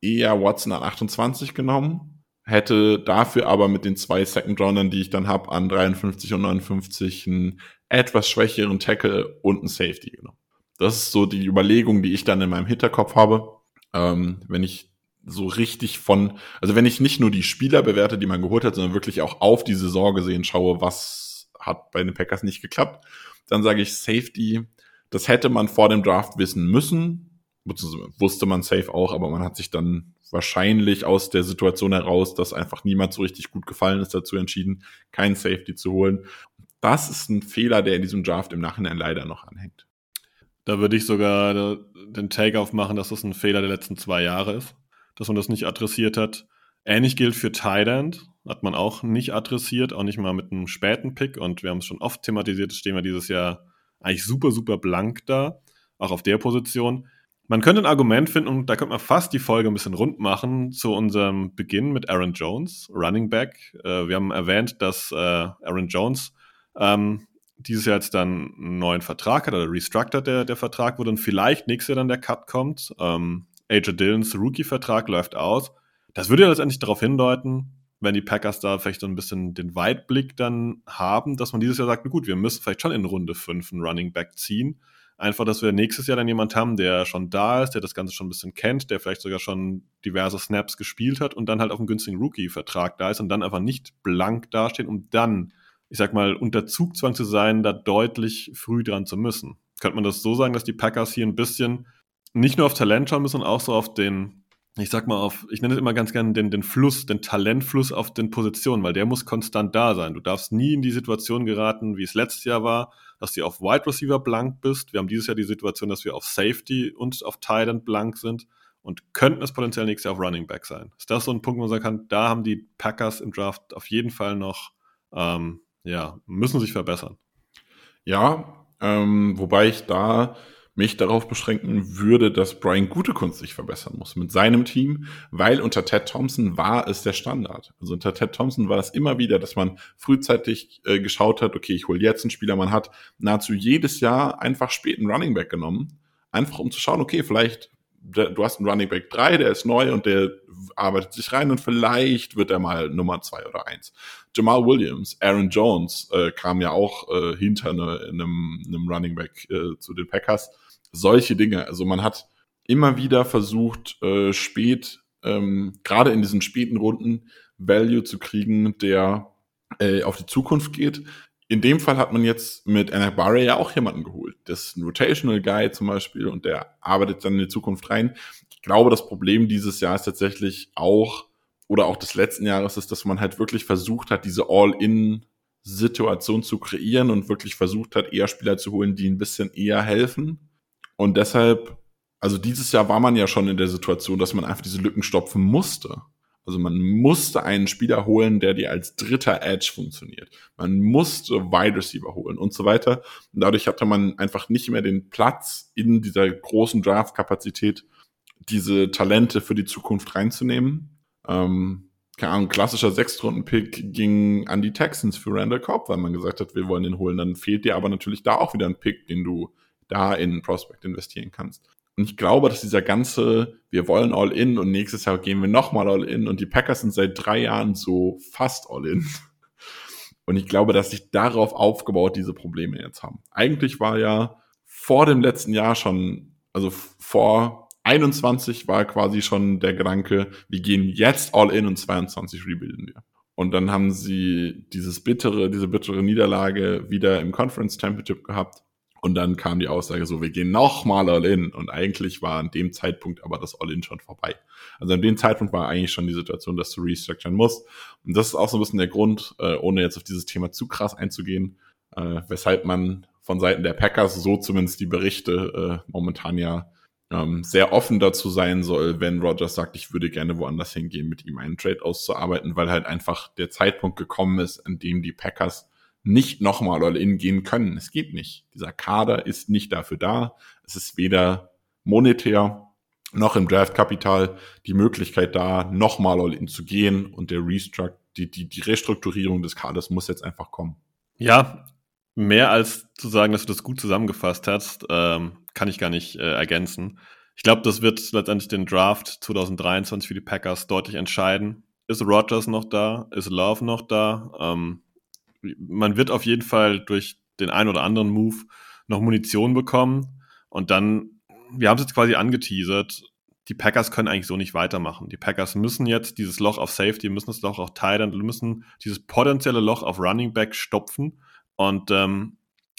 eher Watson an 28 genommen, hätte dafür aber mit den zwei Second Roundern, die ich dann habe, an 53 und 59 einen etwas schwächeren Tackle und einen Safety genommen. Das ist so die Überlegung, die ich dann in meinem Hinterkopf habe. Ähm, wenn ich so richtig von, also wenn ich nicht nur die Spieler bewerte, die man geholt hat, sondern wirklich auch auf die Saison gesehen schaue, was hat bei den Packers nicht geklappt, dann sage ich Safety, das hätte man vor dem Draft wissen müssen, wusste man safe auch, aber man hat sich dann wahrscheinlich aus der Situation heraus, dass einfach niemand so richtig gut gefallen ist, dazu entschieden, keinen Safety zu holen. Das ist ein Fehler, der in diesem Draft im Nachhinein leider noch anhängt. Da würde ich sogar den Take-off machen, dass das ein Fehler der letzten zwei Jahre ist dass man das nicht adressiert hat. Ähnlich gilt für Thailand, hat man auch nicht adressiert, auch nicht mal mit einem späten Pick. Und wir haben es schon oft thematisiert, stehen wir dieses Jahr eigentlich super, super blank da, auch auf der Position. Man könnte ein Argument finden, und da könnte man fast die Folge ein bisschen rund machen, zu unserem Beginn mit Aaron Jones, Running Back. Äh, wir haben erwähnt, dass äh, Aaron Jones ähm, dieses Jahr jetzt dann einen neuen Vertrag hat oder restructured der, der Vertrag wurde und vielleicht nächstes Jahr dann der Cut kommt. Ähm, AJ Dillons Rookie-Vertrag läuft aus. Das würde ja letztendlich darauf hindeuten, wenn die Packers da vielleicht so ein bisschen den Weitblick dann haben, dass man dieses Jahr sagt, na gut, wir müssen vielleicht schon in Runde 5 einen Running Back ziehen. Einfach, dass wir nächstes Jahr dann jemand haben, der schon da ist, der das Ganze schon ein bisschen kennt, der vielleicht sogar schon diverse Snaps gespielt hat und dann halt auf einem günstigen Rookie-Vertrag da ist und dann einfach nicht blank dastehen, um dann, ich sag mal, unter Zugzwang zu sein, da deutlich früh dran zu müssen. Könnte man das so sagen, dass die Packers hier ein bisschen nicht nur auf Talent schauen müssen, sondern auch so auf den, ich sag mal, auf, ich nenne es immer ganz gerne den, den Fluss, den Talentfluss auf den Positionen, weil der muss konstant da sein. Du darfst nie in die Situation geraten, wie es letztes Jahr war, dass du auf Wide Receiver blank bist. Wir haben dieses Jahr die Situation, dass wir auf Safety und auf End blank sind und könnten es potenziell nächstes Jahr auf Running Back sein. Ist das so ein Punkt, wo man sagen kann, da haben die Packers im Draft auf jeden Fall noch, ähm, ja, müssen sich verbessern. Ja, ähm, wobei ich da mich darauf beschränken würde, dass Brian Gutekunst sich verbessern muss mit seinem Team, weil unter Ted Thompson war es der Standard. Also unter Ted Thompson war das immer wieder, dass man frühzeitig äh, geschaut hat, okay, ich hole jetzt einen Spieler, man hat nahezu jedes Jahr einfach spät einen Running Back genommen, einfach um zu schauen, okay, vielleicht du hast einen Running Back 3, der ist neu und der arbeitet sich rein und vielleicht wird er mal Nummer 2 oder 1. Jamal Williams, Aaron Jones äh, kam ja auch äh, hinter ne, einem, einem Running Back äh, zu den Packers solche Dinge. Also man hat immer wieder versucht, äh, spät, ähm, gerade in diesen späten Runden, Value zu kriegen, der äh, auf die Zukunft geht. In dem Fall hat man jetzt mit Anakbare ja auch jemanden geholt. Das ist ein Rotational Guy zum Beispiel und der arbeitet dann in die Zukunft rein. Ich glaube, das Problem dieses Jahr ist tatsächlich auch, oder auch des letzten Jahres ist, dass man halt wirklich versucht hat, diese All-In Situation zu kreieren und wirklich versucht hat, eher Spieler zu holen, die ein bisschen eher helfen und deshalb, also dieses Jahr war man ja schon in der Situation, dass man einfach diese Lücken stopfen musste. Also man musste einen Spieler holen, der dir als dritter Edge funktioniert. Man musste Wide Receiver holen und so weiter. Und dadurch hatte man einfach nicht mehr den Platz in dieser großen Draft-Kapazität, diese Talente für die Zukunft reinzunehmen. Ähm, keine Ahnung, klassischer Sechstrunden-Pick ging an die Texans für Randall Cobb, weil man gesagt hat, wir wollen den holen. Dann fehlt dir aber natürlich da auch wieder ein Pick, den du da in Prospect investieren kannst. Und ich glaube, dass dieser ganze, wir wollen all in und nächstes Jahr gehen wir nochmal all in und die Packers sind seit drei Jahren so fast all in. [LAUGHS] Und ich glaube, dass sich darauf aufgebaut diese Probleme jetzt haben. Eigentlich war ja vor dem letzten Jahr schon, also vor 21 war quasi schon der Gedanke, wir gehen jetzt all in und 22 rebuilden wir. Und dann haben sie dieses bittere, diese bittere Niederlage wieder im Conference Championship gehabt Und dann kam die Aussage so, wir gehen nochmal All-In. Und eigentlich war an dem Zeitpunkt aber das All-In schon vorbei. Also an dem Zeitpunkt war eigentlich schon die Situation, dass du restructuren musst. Und das ist auch so ein bisschen der Grund, äh, ohne jetzt auf dieses Thema zu krass einzugehen, äh, weshalb man von Seiten der Packers, so zumindest die Berichte, äh, momentan ja ähm, sehr offen dazu sein soll, wenn Rogers sagt, ich würde gerne woanders hingehen, mit ihm einen Trade auszuarbeiten, weil halt einfach der Zeitpunkt gekommen ist, an dem die Packers nicht nochmal All-In gehen können. Es geht nicht. Dieser Kader ist nicht dafür da. Es ist weder monetär noch im Draftkapital die Möglichkeit da, nochmal All-In zu gehen und der Restruct, die, die, die Restrukturierung des Kaders muss jetzt einfach kommen. Ja, mehr als zu sagen, dass du das gut zusammengefasst hast, ähm, kann ich gar nicht äh, ergänzen. Ich glaube, das wird letztendlich den Draft 2023 für die Packers deutlich entscheiden. Ist Rogers noch da? Ist Love noch da? Ähm, man wird auf jeden Fall durch den einen oder anderen Move noch Munition bekommen. Und dann, wir haben es jetzt quasi angeteasert, die Packers können eigentlich so nicht weitermachen. Die Packers müssen jetzt dieses Loch auf Safety, müssen das Loch auf Tight End, müssen dieses potenzielle Loch auf Running Back stopfen. Und ähm,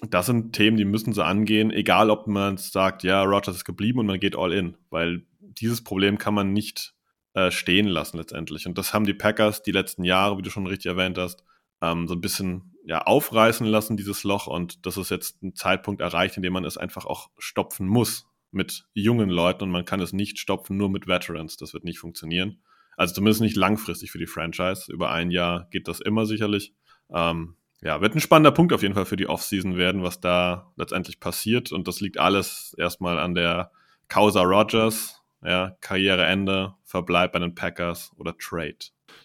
das sind Themen, die müssen sie angehen, egal ob man sagt, ja, Rogers ist geblieben und man geht all in, weil dieses Problem kann man nicht äh, stehen lassen letztendlich. Und das haben die Packers die letzten Jahre, wie du schon richtig erwähnt hast, ähm, so ein bisschen ja, aufreißen lassen, dieses Loch. Und das ist jetzt ein Zeitpunkt erreicht, in dem man es einfach auch stopfen muss mit jungen Leuten und man kann es nicht stopfen nur mit Veterans. Das wird nicht funktionieren. Also zumindest nicht langfristig für die Franchise. Über ein Jahr geht das immer sicherlich. Ähm, ja, wird ein spannender Punkt auf jeden Fall für die Offseason werden, was da letztendlich passiert. Und das liegt alles erstmal an der Causa Rogers, ja, Karriereende, Verbleib bei den Packers oder Trade.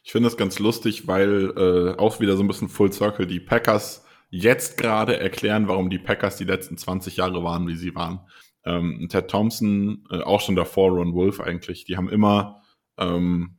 Ich finde das ganz lustig, weil äh, auch wieder so ein bisschen Full Circle die Packers jetzt gerade erklären, warum die Packers die letzten 20 Jahre waren, wie sie waren. Ähm, Ted Thompson, äh, auch schon davor Ron Wolf eigentlich, die haben immer ähm,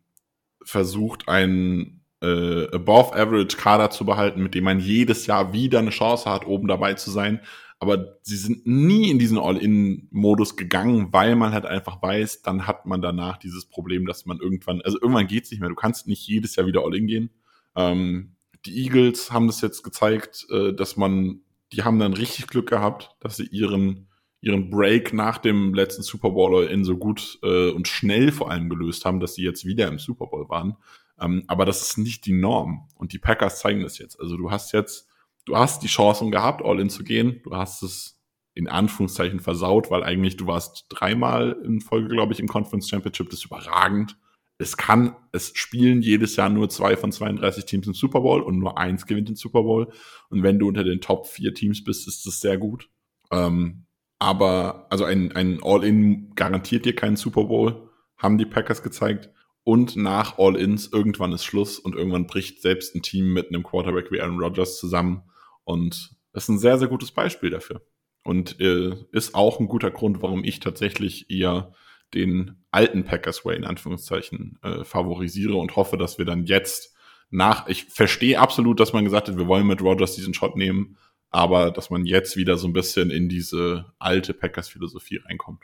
versucht, einen äh, above average Kader zu behalten, mit dem man jedes Jahr wieder eine Chance hat, oben dabei zu sein. Aber sie sind nie in diesen All-In-Modus gegangen, weil man halt einfach weiß, dann hat man danach dieses Problem, dass man irgendwann, also irgendwann geht's nicht mehr. Du kannst nicht jedes Jahr wieder All-In gehen. Ähm, die Eagles haben das jetzt gezeigt, äh, dass man, die haben dann richtig Glück gehabt, dass sie ihren, ihren Break nach dem letzten Super Bowl All-In so gut äh, und schnell vor allem gelöst haben, dass sie jetzt wieder im Super Bowl waren. Ähm, aber das ist nicht die Norm. Und die Packers zeigen das jetzt. Also du hast jetzt du hast die Chancen gehabt, all in zu gehen. Du hast es in Anführungszeichen versaut, weil eigentlich du warst dreimal in Folge, glaube ich, im Conference Championship. Das ist überragend. Es kann, es spielen jedes Jahr nur zwei von 32 Teams im Super Bowl und nur eins gewinnt den Super Bowl. Und wenn du unter den Top vier Teams bist, ist das sehr gut. Ähm, aber, also ein, ein All-In garantiert dir keinen Super Bowl, haben die Packers gezeigt. Und nach All-Ins, irgendwann ist Schluss und irgendwann bricht selbst ein Team mit einem Quarterback wie Aaron Rodgers zusammen und ist ein sehr, sehr gutes Beispiel dafür. Und äh, ist auch ein guter Grund, warum ich tatsächlich eher den alten Packers Way in Anführungszeichen äh, favorisiere und hoffe, dass wir dann jetzt nach, ich verstehe absolut, dass man gesagt hat, wir wollen mit Rogers diesen Shot nehmen, aber dass man jetzt wieder so ein bisschen in diese alte Packers-Philosophie reinkommt.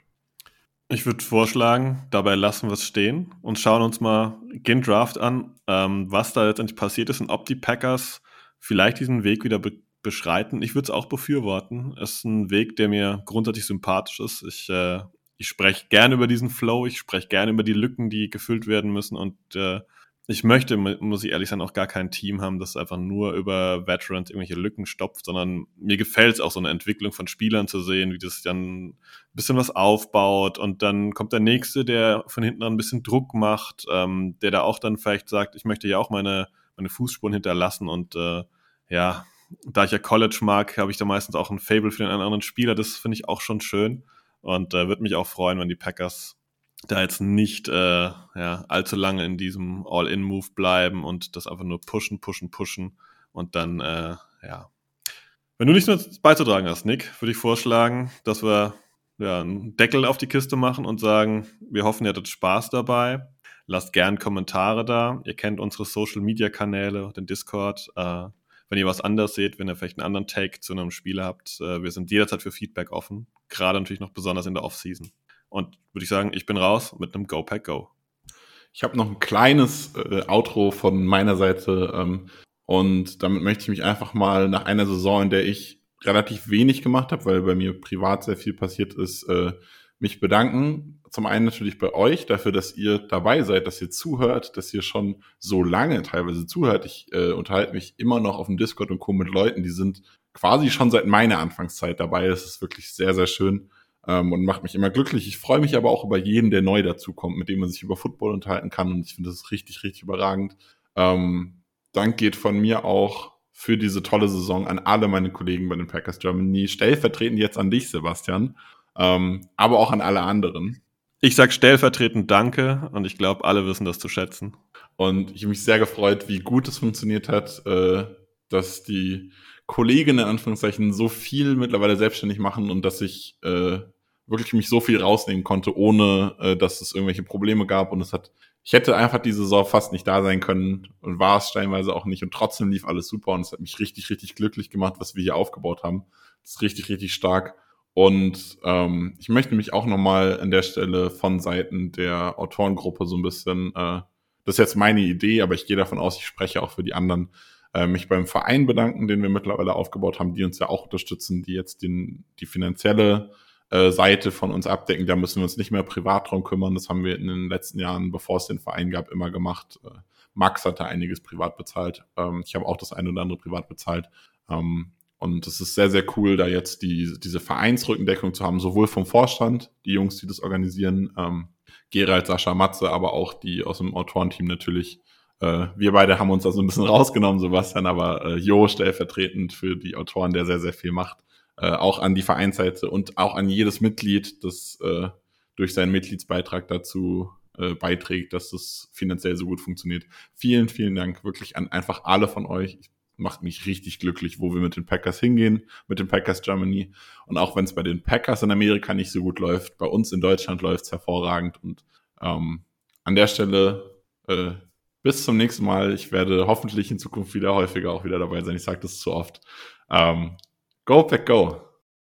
Ich würde vorschlagen, dabei lassen wir es stehen und schauen uns mal den Draft an, ähm, was da letztendlich passiert ist und ob die Packers vielleicht diesen Weg wieder beschreiten. Ich würde es auch befürworten. Es ist ein Weg, der mir grundsätzlich sympathisch ist. Ich, äh, ich spreche gerne über diesen Flow, ich spreche gerne über die Lücken, die gefüllt werden müssen und äh, ich möchte, muss ich ehrlich sein, auch gar kein Team haben, das einfach nur über Veterans irgendwelche Lücken stopft, sondern mir gefällt es auch so eine Entwicklung von Spielern zu sehen, wie das dann ein bisschen was aufbaut und dann kommt der Nächste, der von hinten an ein bisschen Druck macht, ähm, der da auch dann vielleicht sagt, ich möchte ja auch meine, meine Fußspuren hinterlassen und äh, ja, da ich ja College mag, habe ich da meistens auch ein Fable für den anderen Spieler. Das finde ich auch schon schön und äh, würde mich auch freuen, wenn die Packers da jetzt nicht äh, ja, allzu lange in diesem All-In-Move bleiben und das einfach nur pushen, pushen, pushen und dann, äh, ja. Wenn du nichts mehr beizutragen hast, Nick, würde ich vorschlagen, dass wir ja, einen Deckel auf die Kiste machen und sagen, wir hoffen, ihr hattet Spaß dabei. Lasst gern Kommentare da. Ihr kennt unsere Social-Media-Kanäle, den Discord. Äh, wenn ihr was anders seht, wenn ihr vielleicht einen anderen Take zu einem Spiel habt, äh, wir sind jederzeit für Feedback offen. Gerade natürlich noch besonders in der Offseason. Und würde ich sagen, ich bin raus mit einem Go Pack Go. Ich habe noch ein kleines äh, Outro von meiner Seite ähm, und damit möchte ich mich einfach mal nach einer Saison, in der ich relativ wenig gemacht habe, weil bei mir privat sehr viel passiert ist, äh, mich bedanken. Zum einen natürlich bei euch dafür, dass ihr dabei seid, dass ihr zuhört, dass ihr schon so lange teilweise zuhört. Ich äh, unterhalte mich immer noch auf dem Discord und Co. mit Leuten, die sind quasi schon seit meiner Anfangszeit dabei. Das ist wirklich sehr, sehr schön ähm, und macht mich immer glücklich. Ich freue mich aber auch über jeden, der neu dazukommt, mit dem man sich über Football unterhalten kann. Und ich finde das richtig, richtig überragend. Ähm, Dank geht von mir auch für diese tolle Saison an alle meine Kollegen bei den Packers Germany. Stellvertretend jetzt an dich, Sebastian, ähm, aber auch an alle anderen. Ich sag stellvertretend Danke und ich glaube, alle wissen das zu schätzen. Und ich habe mich sehr gefreut, wie gut es funktioniert hat, äh, dass die Kolleginnen in Anführungszeichen so viel mittlerweile selbstständig machen und dass ich äh, wirklich mich so viel rausnehmen konnte, ohne äh, dass es irgendwelche Probleme gab. Und es hat ich hätte einfach die Saison fast nicht da sein können und war es steinweise auch nicht und trotzdem lief alles super und es hat mich richtig, richtig glücklich gemacht, was wir hier aufgebaut haben. Das ist richtig, richtig stark. Und ähm, ich möchte mich auch nochmal an der Stelle von Seiten der Autorengruppe so ein bisschen, äh, das ist jetzt meine Idee, aber ich gehe davon aus, ich spreche auch für die anderen, äh, mich beim Verein bedanken, den wir mittlerweile aufgebaut haben, die uns ja auch unterstützen, die jetzt den, die finanzielle äh, Seite von uns abdecken. Da müssen wir uns nicht mehr privat drum kümmern. Das haben wir in den letzten Jahren, bevor es den Verein gab, immer gemacht. Äh, Max hatte einiges privat bezahlt. Ähm, ich habe auch das eine oder andere privat bezahlt. Ähm, und es ist sehr, sehr cool, da jetzt die, diese Vereinsrückendeckung zu haben, sowohl vom Vorstand, die Jungs, die das organisieren, ähm, Gerald, Sascha, Matze, aber auch die aus dem Autorenteam natürlich. Äh, wir beide haben uns da so ein bisschen [LAUGHS] rausgenommen, Sebastian, aber äh, Jo stellvertretend für die Autoren, der sehr, sehr viel macht äh, auch an die Vereinsseite und auch an jedes Mitglied, das äh, durch seinen Mitgliedsbeitrag dazu äh, beiträgt, dass es finanziell so gut funktioniert. Vielen, vielen Dank wirklich an einfach alle von euch. Macht mich richtig glücklich, wo wir mit den Packers hingehen, mit den Packers Germany. Und auch wenn es bei den Packers in Amerika nicht so gut läuft, bei uns in Deutschland läuft es hervorragend. Und ähm, an der Stelle äh, bis zum nächsten Mal. Ich werde hoffentlich in Zukunft wieder häufiger auch wieder dabei sein. Ich sage das zu oft. Ähm, Go Pack Go!